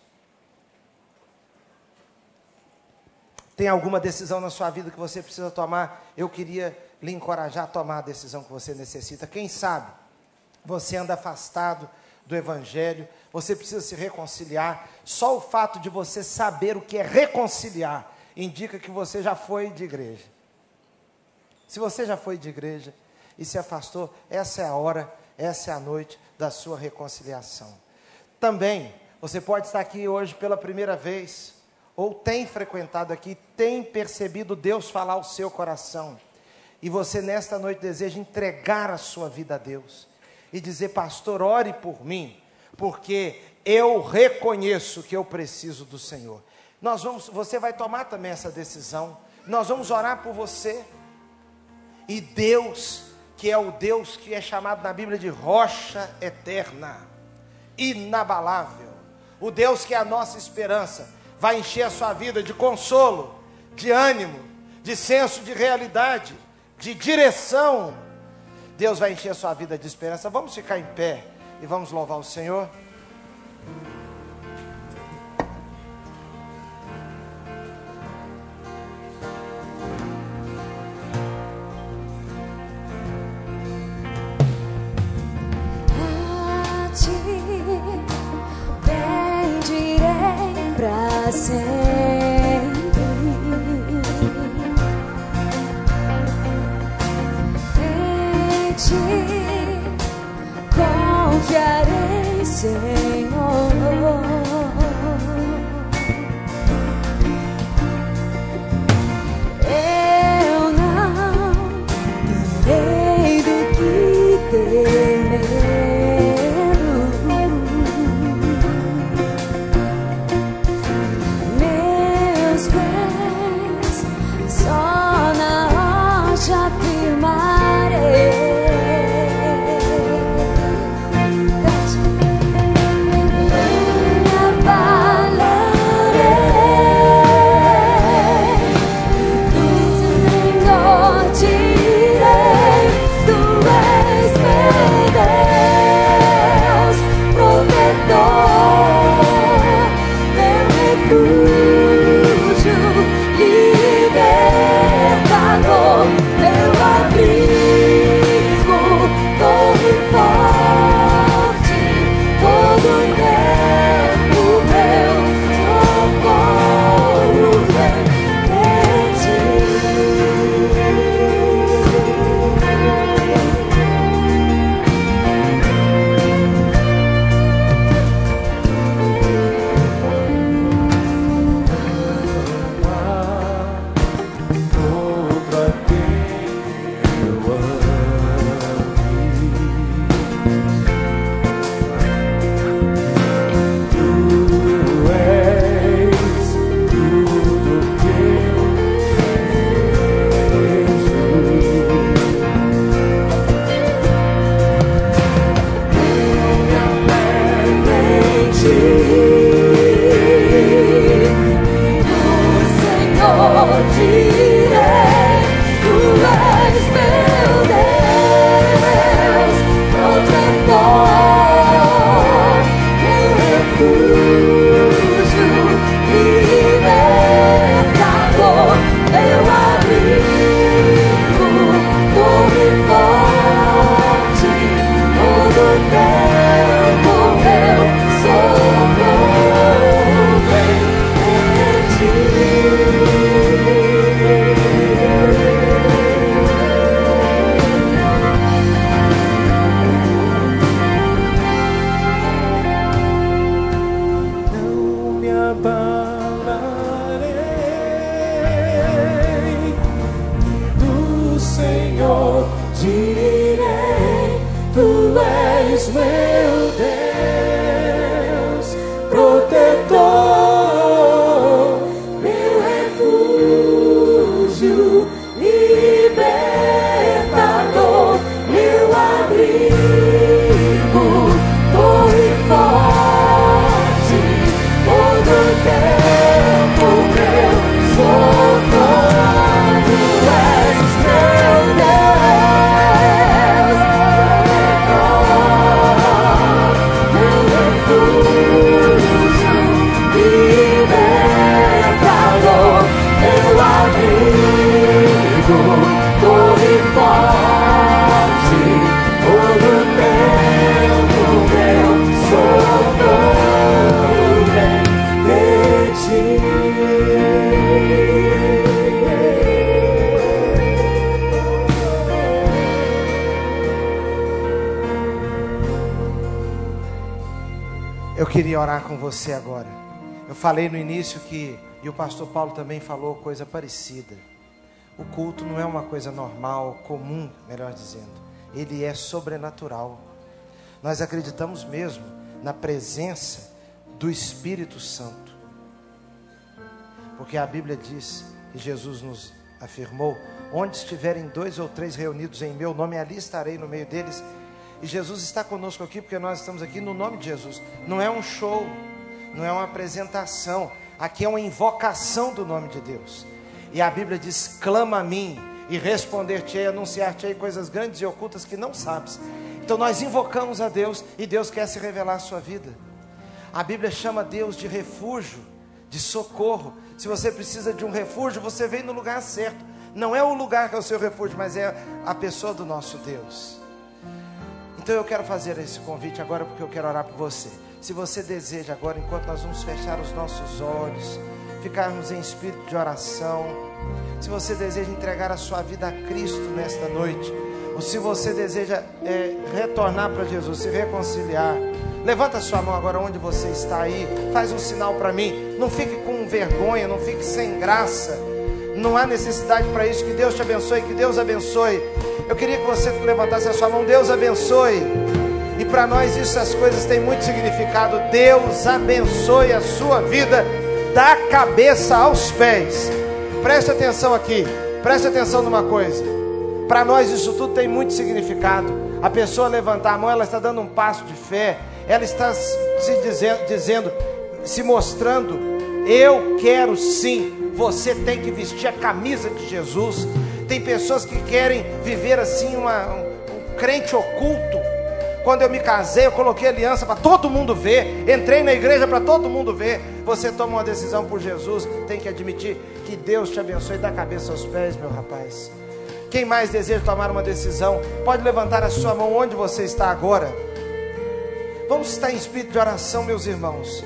Tem alguma decisão na sua vida que você precisa tomar? Eu queria lhe encorajar a tomar a decisão que você necessita. Quem sabe você anda afastado do Evangelho, você precisa se reconciliar. Só o fato de você saber o que é reconciliar indica que você já foi de igreja. Se você já foi de igreja e se afastou, essa é a hora essa é a noite da sua reconciliação. Também, você pode estar aqui hoje pela primeira vez, ou tem frequentado aqui, tem percebido Deus falar ao seu coração, e você nesta noite deseja entregar a sua vida a Deus, e dizer, pastor, ore por mim, porque eu reconheço que eu preciso do Senhor. Nós vamos, você vai tomar também essa decisão. Nós vamos orar por você. E Deus que é o Deus que é chamado na Bíblia de rocha eterna, inabalável. O Deus que é a nossa esperança, vai encher a sua vida de consolo, de ânimo, de senso de realidade, de direção. Deus vai encher a sua vida de esperança. Vamos ficar em pé e vamos louvar o Senhor. A ti sempre. say. Pastor Paulo também falou coisa parecida. O culto não é uma coisa normal, comum, melhor dizendo. Ele é sobrenatural. Nós acreditamos mesmo na presença do Espírito Santo. Porque a Bíblia diz, e Jesus nos afirmou: onde estiverem dois ou três reunidos em meu nome, ali estarei no meio deles. E Jesus está conosco aqui porque nós estamos aqui no nome de Jesus. Não é um show, não é uma apresentação. Aqui é uma invocação do nome de Deus. E a Bíblia diz: clama a mim e responder-te-ei, anunciar-te-ei coisas grandes e ocultas que não sabes. Então nós invocamos a Deus e Deus quer se revelar à sua vida. A Bíblia chama Deus de refúgio, de socorro. Se você precisa de um refúgio, você vem no lugar certo. Não é o lugar que é o seu refúgio, mas é a pessoa do nosso Deus. Então eu quero fazer esse convite agora porque eu quero orar por você. Se você deseja agora, enquanto nós vamos fechar os nossos olhos, ficarmos em espírito de oração, se você deseja entregar a sua vida a Cristo nesta noite, ou se você deseja é, retornar para Jesus, se reconciliar, levanta sua mão agora onde você está aí, faz um sinal para mim. Não fique com vergonha, não fique sem graça. Não há necessidade para isso. Que Deus te abençoe, que Deus abençoe. Eu queria que você levantasse a sua mão. Deus abençoe. E para nós isso, as coisas têm muito significado. Deus abençoe a sua vida da cabeça aos pés. Preste atenção aqui. Preste atenção numa coisa. Para nós isso tudo tem muito significado. A pessoa levantar a mão, ela está dando um passo de fé. Ela está se dizendo, dizendo se mostrando, eu quero sim. Você tem que vestir a camisa de Jesus. Tem pessoas que querem viver assim uma, um, um crente oculto. Quando eu me casei, eu coloquei aliança para todo mundo ver. Entrei na igreja para todo mundo ver. Você toma uma decisão por Jesus, tem que admitir que Deus te abençoe da cabeça aos pés, meu rapaz. Quem mais deseja tomar uma decisão, pode levantar a sua mão onde você está agora. Vamos estar em espírito de oração, meus irmãos.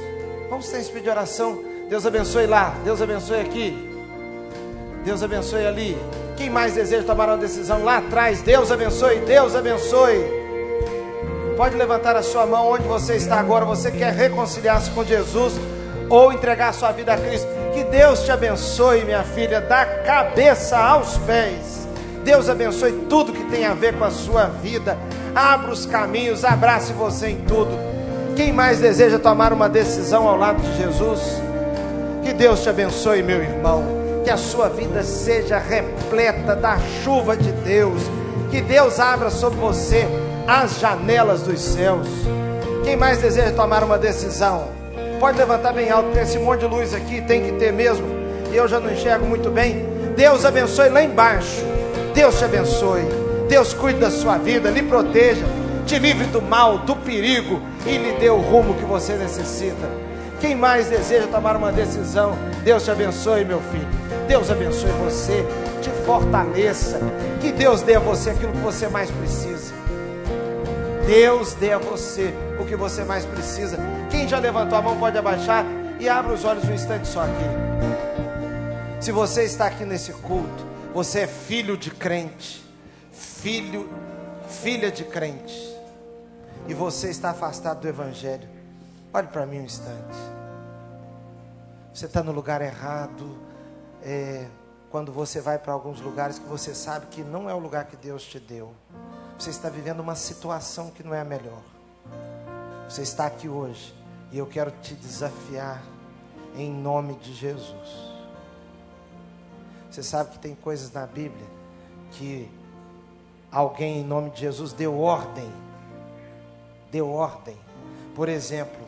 Vamos estar em espírito de oração. Deus abençoe lá, Deus abençoe aqui. Deus abençoe ali. Quem mais deseja tomar uma decisão lá atrás, Deus abençoe, Deus abençoe. Pode levantar a sua mão onde você está agora. Você quer reconciliar-se com Jesus ou entregar a sua vida a Cristo. Que Deus te abençoe, minha filha, da cabeça aos pés. Deus abençoe tudo que tem a ver com a sua vida. Abra os caminhos, abrace você em tudo. Quem mais deseja tomar uma decisão ao lado de Jesus? Que Deus te abençoe, meu irmão. Que a sua vida seja repleta da chuva de Deus. Que Deus abra sobre você as janelas dos céus. Quem mais deseja tomar uma decisão? Pode levantar bem alto, tem esse monte de luz aqui, tem que ter mesmo. Eu já não enxergo muito bem. Deus abençoe lá embaixo. Deus te abençoe. Deus cuide da sua vida, lhe proteja, te livre do mal, do perigo e lhe dê o rumo que você necessita. Quem mais deseja tomar uma decisão, Deus te abençoe, meu filho. Deus abençoe você, te fortaleça. Que Deus dê a você aquilo que você mais precisa. Deus dê a você o que você mais precisa. Quem já levantou a mão pode abaixar e abra os olhos um instante só aqui. Se você está aqui nesse culto, você é filho de crente, filho, filha de crente, e você está afastado do Evangelho. Olhe para mim um instante. Você está no lugar errado. É, quando você vai para alguns lugares que você sabe que não é o lugar que Deus te deu. Você está vivendo uma situação que não é a melhor. Você está aqui hoje e eu quero te desafiar em nome de Jesus. Você sabe que tem coisas na Bíblia que alguém em nome de Jesus deu ordem. Deu ordem. Por exemplo,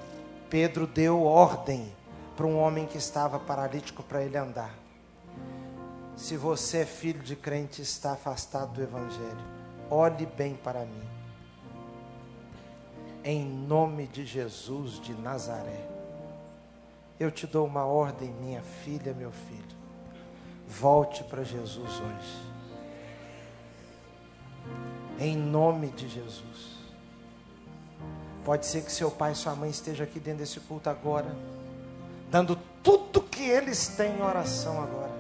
Pedro deu ordem para um homem que estava paralítico para ele andar. Se você é filho de crente está afastado do Evangelho, olhe bem para mim. Em nome de Jesus de Nazaré, eu te dou uma ordem, minha filha, meu filho. Volte para Jesus hoje. Em nome de Jesus. Pode ser que seu pai e sua mãe estejam aqui dentro desse culto agora, dando tudo que eles têm em oração agora.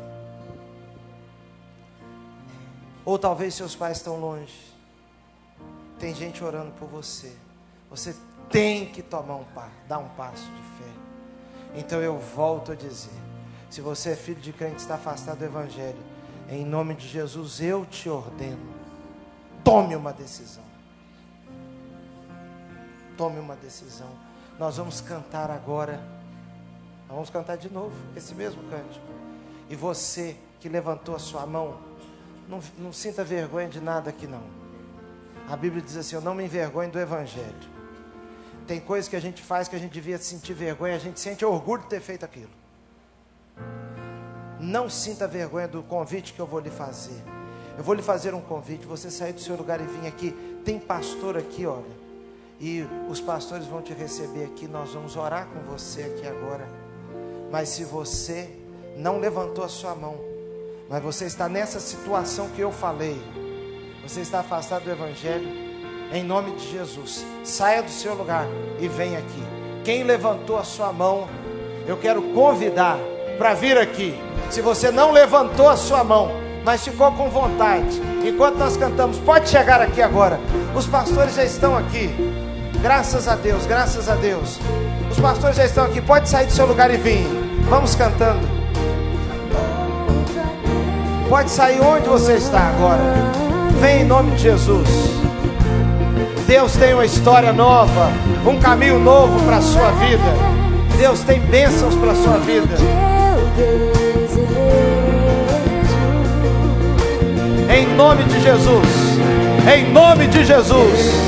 Ou talvez seus pais estão longe. Tem gente orando por você. Você tem que tomar um passo, dar um passo de fé. Então eu volto a dizer: se você é filho de crente está afastado do Evangelho, em nome de Jesus eu te ordeno, tome uma decisão. Tome uma decisão. Nós vamos cantar agora. Nós vamos cantar de novo esse mesmo cântico. E você que levantou a sua mão, não, não sinta vergonha de nada aqui não. A Bíblia diz assim: Eu não me envergonho do Evangelho. Tem coisas que a gente faz que a gente devia sentir vergonha, a gente sente orgulho de ter feito aquilo. Não sinta vergonha do convite que eu vou lhe fazer. Eu vou lhe fazer um convite, você sair do seu lugar e vir aqui. Tem pastor aqui, olha. E os pastores vão te receber aqui, nós vamos orar com você aqui agora. Mas se você não levantou a sua mão, mas você está nessa situação que eu falei, você está afastado do Evangelho, em nome de Jesus, saia do seu lugar e venha aqui. Quem levantou a sua mão, eu quero convidar para vir aqui. Se você não levantou a sua mão, mas ficou com vontade, enquanto nós cantamos, pode chegar aqui agora. Os pastores já estão aqui. Graças a Deus, graças a Deus. Os pastores já estão aqui. Pode sair do seu lugar e vir. Vamos cantando. Pode sair onde você está agora. Vem em nome de Jesus. Deus tem uma história nova, um caminho novo para a sua vida. Deus tem bênçãos para a sua vida. Em nome de Jesus. Em nome de Jesus.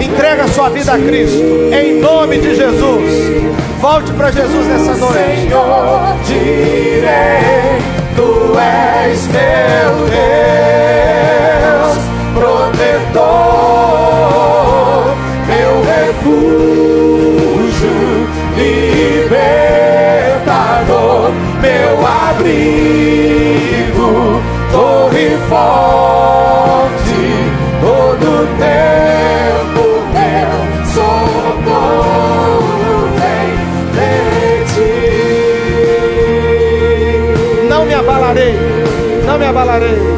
Entrega a sua vida a Cristo. Em nome de Jesus. Volte para Jesus nessa noite. Senhor, direi, tu és meu Deus, protetor, meu refúgio, libertador, meu abrigo, torre forte, me abalarei.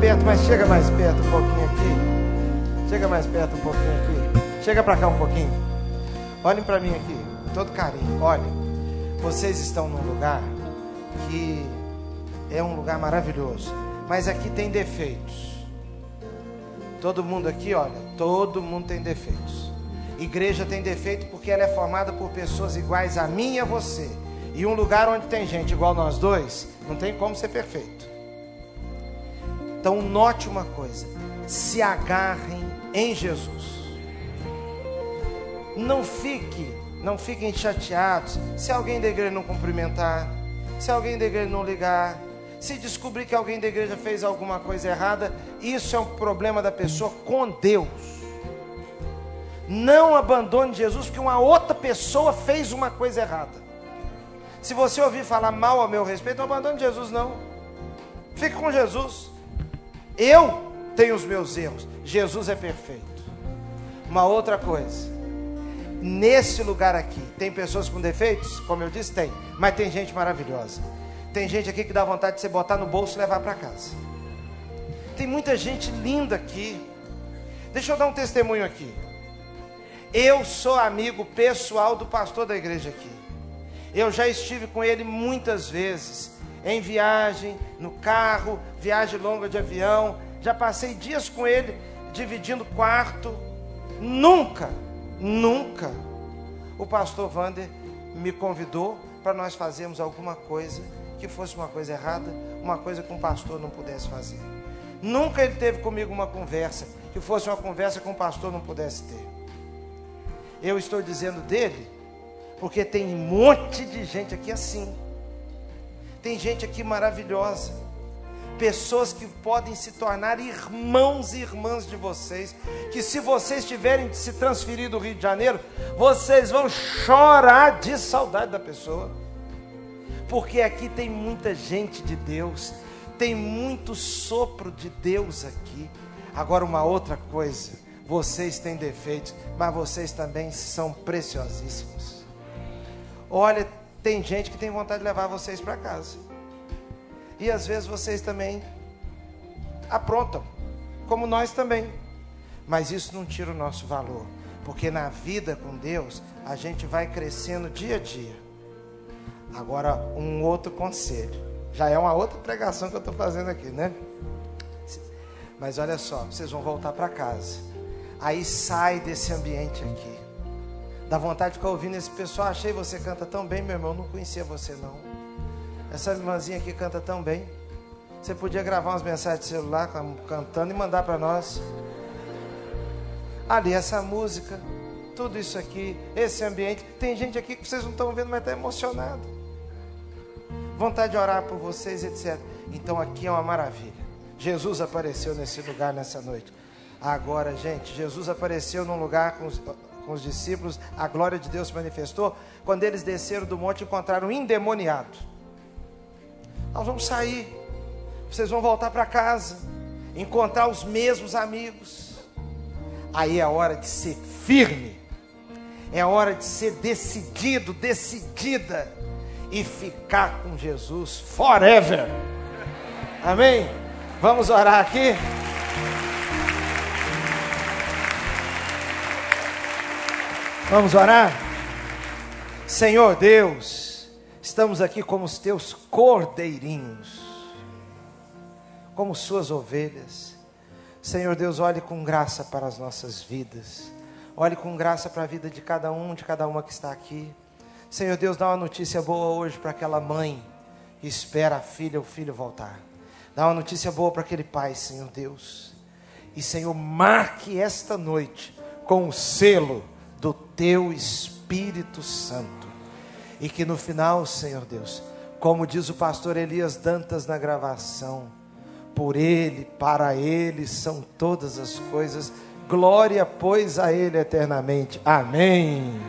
Perto, mas chega mais perto um pouquinho aqui. Chega mais perto um pouquinho aqui. Chega para cá um pouquinho. Olhem para mim aqui, todo carinho. Olhem, vocês estão num lugar que é um lugar maravilhoso, mas aqui tem defeitos. Todo mundo aqui, olha, todo mundo tem defeitos. Igreja tem defeito porque ela é formada por pessoas iguais a mim e a você. E um lugar onde tem gente igual nós dois, não tem como ser perfeito. Então note uma coisa: se agarrem em Jesus. Não fique, não fiquem chateados se alguém da igreja não cumprimentar, se alguém da igreja não ligar, se descobrir que alguém da igreja fez alguma coisa errada, isso é um problema da pessoa com Deus. Não abandone Jesus porque uma outra pessoa fez uma coisa errada. Se você ouvir falar mal a meu respeito, não abandone Jesus não. Fique com Jesus. Eu tenho os meus erros. Jesus é perfeito. Uma outra coisa. Nesse lugar aqui, tem pessoas com defeitos? Como eu disse, tem. Mas tem gente maravilhosa. Tem gente aqui que dá vontade de você botar no bolso e levar para casa. Tem muita gente linda aqui. Deixa eu dar um testemunho aqui. Eu sou amigo pessoal do pastor da igreja aqui. Eu já estive com ele muitas vezes, em viagem, no carro, viagem longa de avião. Já passei dias com ele, dividindo quarto. Nunca, nunca o pastor Vander me convidou para nós fazermos alguma coisa que fosse uma coisa errada, uma coisa que um pastor não pudesse fazer. Nunca ele teve comigo uma conversa que fosse uma conversa que um pastor não pudesse ter. Eu estou dizendo dele porque tem um monte de gente aqui assim. Tem gente aqui maravilhosa. Pessoas que podem se tornar irmãos e irmãs de vocês. Que se vocês tiverem de se transferir do Rio de Janeiro, vocês vão chorar de saudade da pessoa. Porque aqui tem muita gente de Deus. Tem muito sopro de Deus aqui. Agora, uma outra coisa: vocês têm defeitos, mas vocês também são preciosíssimos. Olha, tem gente que tem vontade de levar vocês para casa. E às vezes vocês também aprontam, como nós também. Mas isso não tira o nosso valor, porque na vida com Deus a gente vai crescendo dia a dia. Agora, um outro conselho. Já é uma outra pregação que eu estou fazendo aqui, né? Mas olha só, vocês vão voltar para casa. Aí sai desse ambiente aqui. Dá vontade de ficar ouvindo esse pessoal. Achei você canta tão bem, meu irmão. Não conhecia você não. Essa irmãzinha aqui canta tão bem. Você podia gravar umas mensagens de celular cantando e mandar para nós. Ali, essa música, tudo isso aqui, esse ambiente. Tem gente aqui que vocês não estão vendo, mas está emocionado. Vontade de orar por vocês, etc. Então aqui é uma maravilha. Jesus apareceu nesse lugar nessa noite. Agora, gente, Jesus apareceu num lugar com com os discípulos, a glória de Deus se manifestou. Quando eles desceram do monte, encontraram um endemoniado. Nós vamos sair, vocês vão voltar para casa, encontrar os mesmos amigos. Aí é hora de ser firme, é hora de ser decidido, decidida e ficar com Jesus forever. Amém? Vamos orar aqui. Vamos orar? Senhor Deus, estamos aqui como os teus cordeirinhos, como suas ovelhas. Senhor Deus, olhe com graça para as nossas vidas. Olhe com graça para a vida de cada um, de cada uma que está aqui. Senhor Deus, dá uma notícia boa hoje para aquela mãe que espera a filha ou o filho voltar. Dá uma notícia boa para aquele pai, Senhor Deus. E Senhor, marque esta noite com o selo do teu Espírito Santo. E que no final, Senhor Deus, como diz o pastor Elias Dantas na gravação, por ele, para ele são todas as coisas, glória, pois, a ele eternamente. Amém.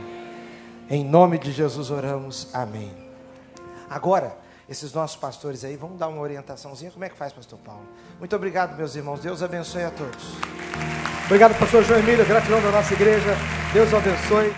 Em nome de Jesus oramos. Amém. Agora, esses nossos pastores aí, vamos dar uma orientaçãozinha. Como é que faz, pastor Paulo? Muito obrigado, meus irmãos. Deus abençoe a todos. Obrigado, pastor João Emílio. Gratidão da nossa igreja. Deus abençoe.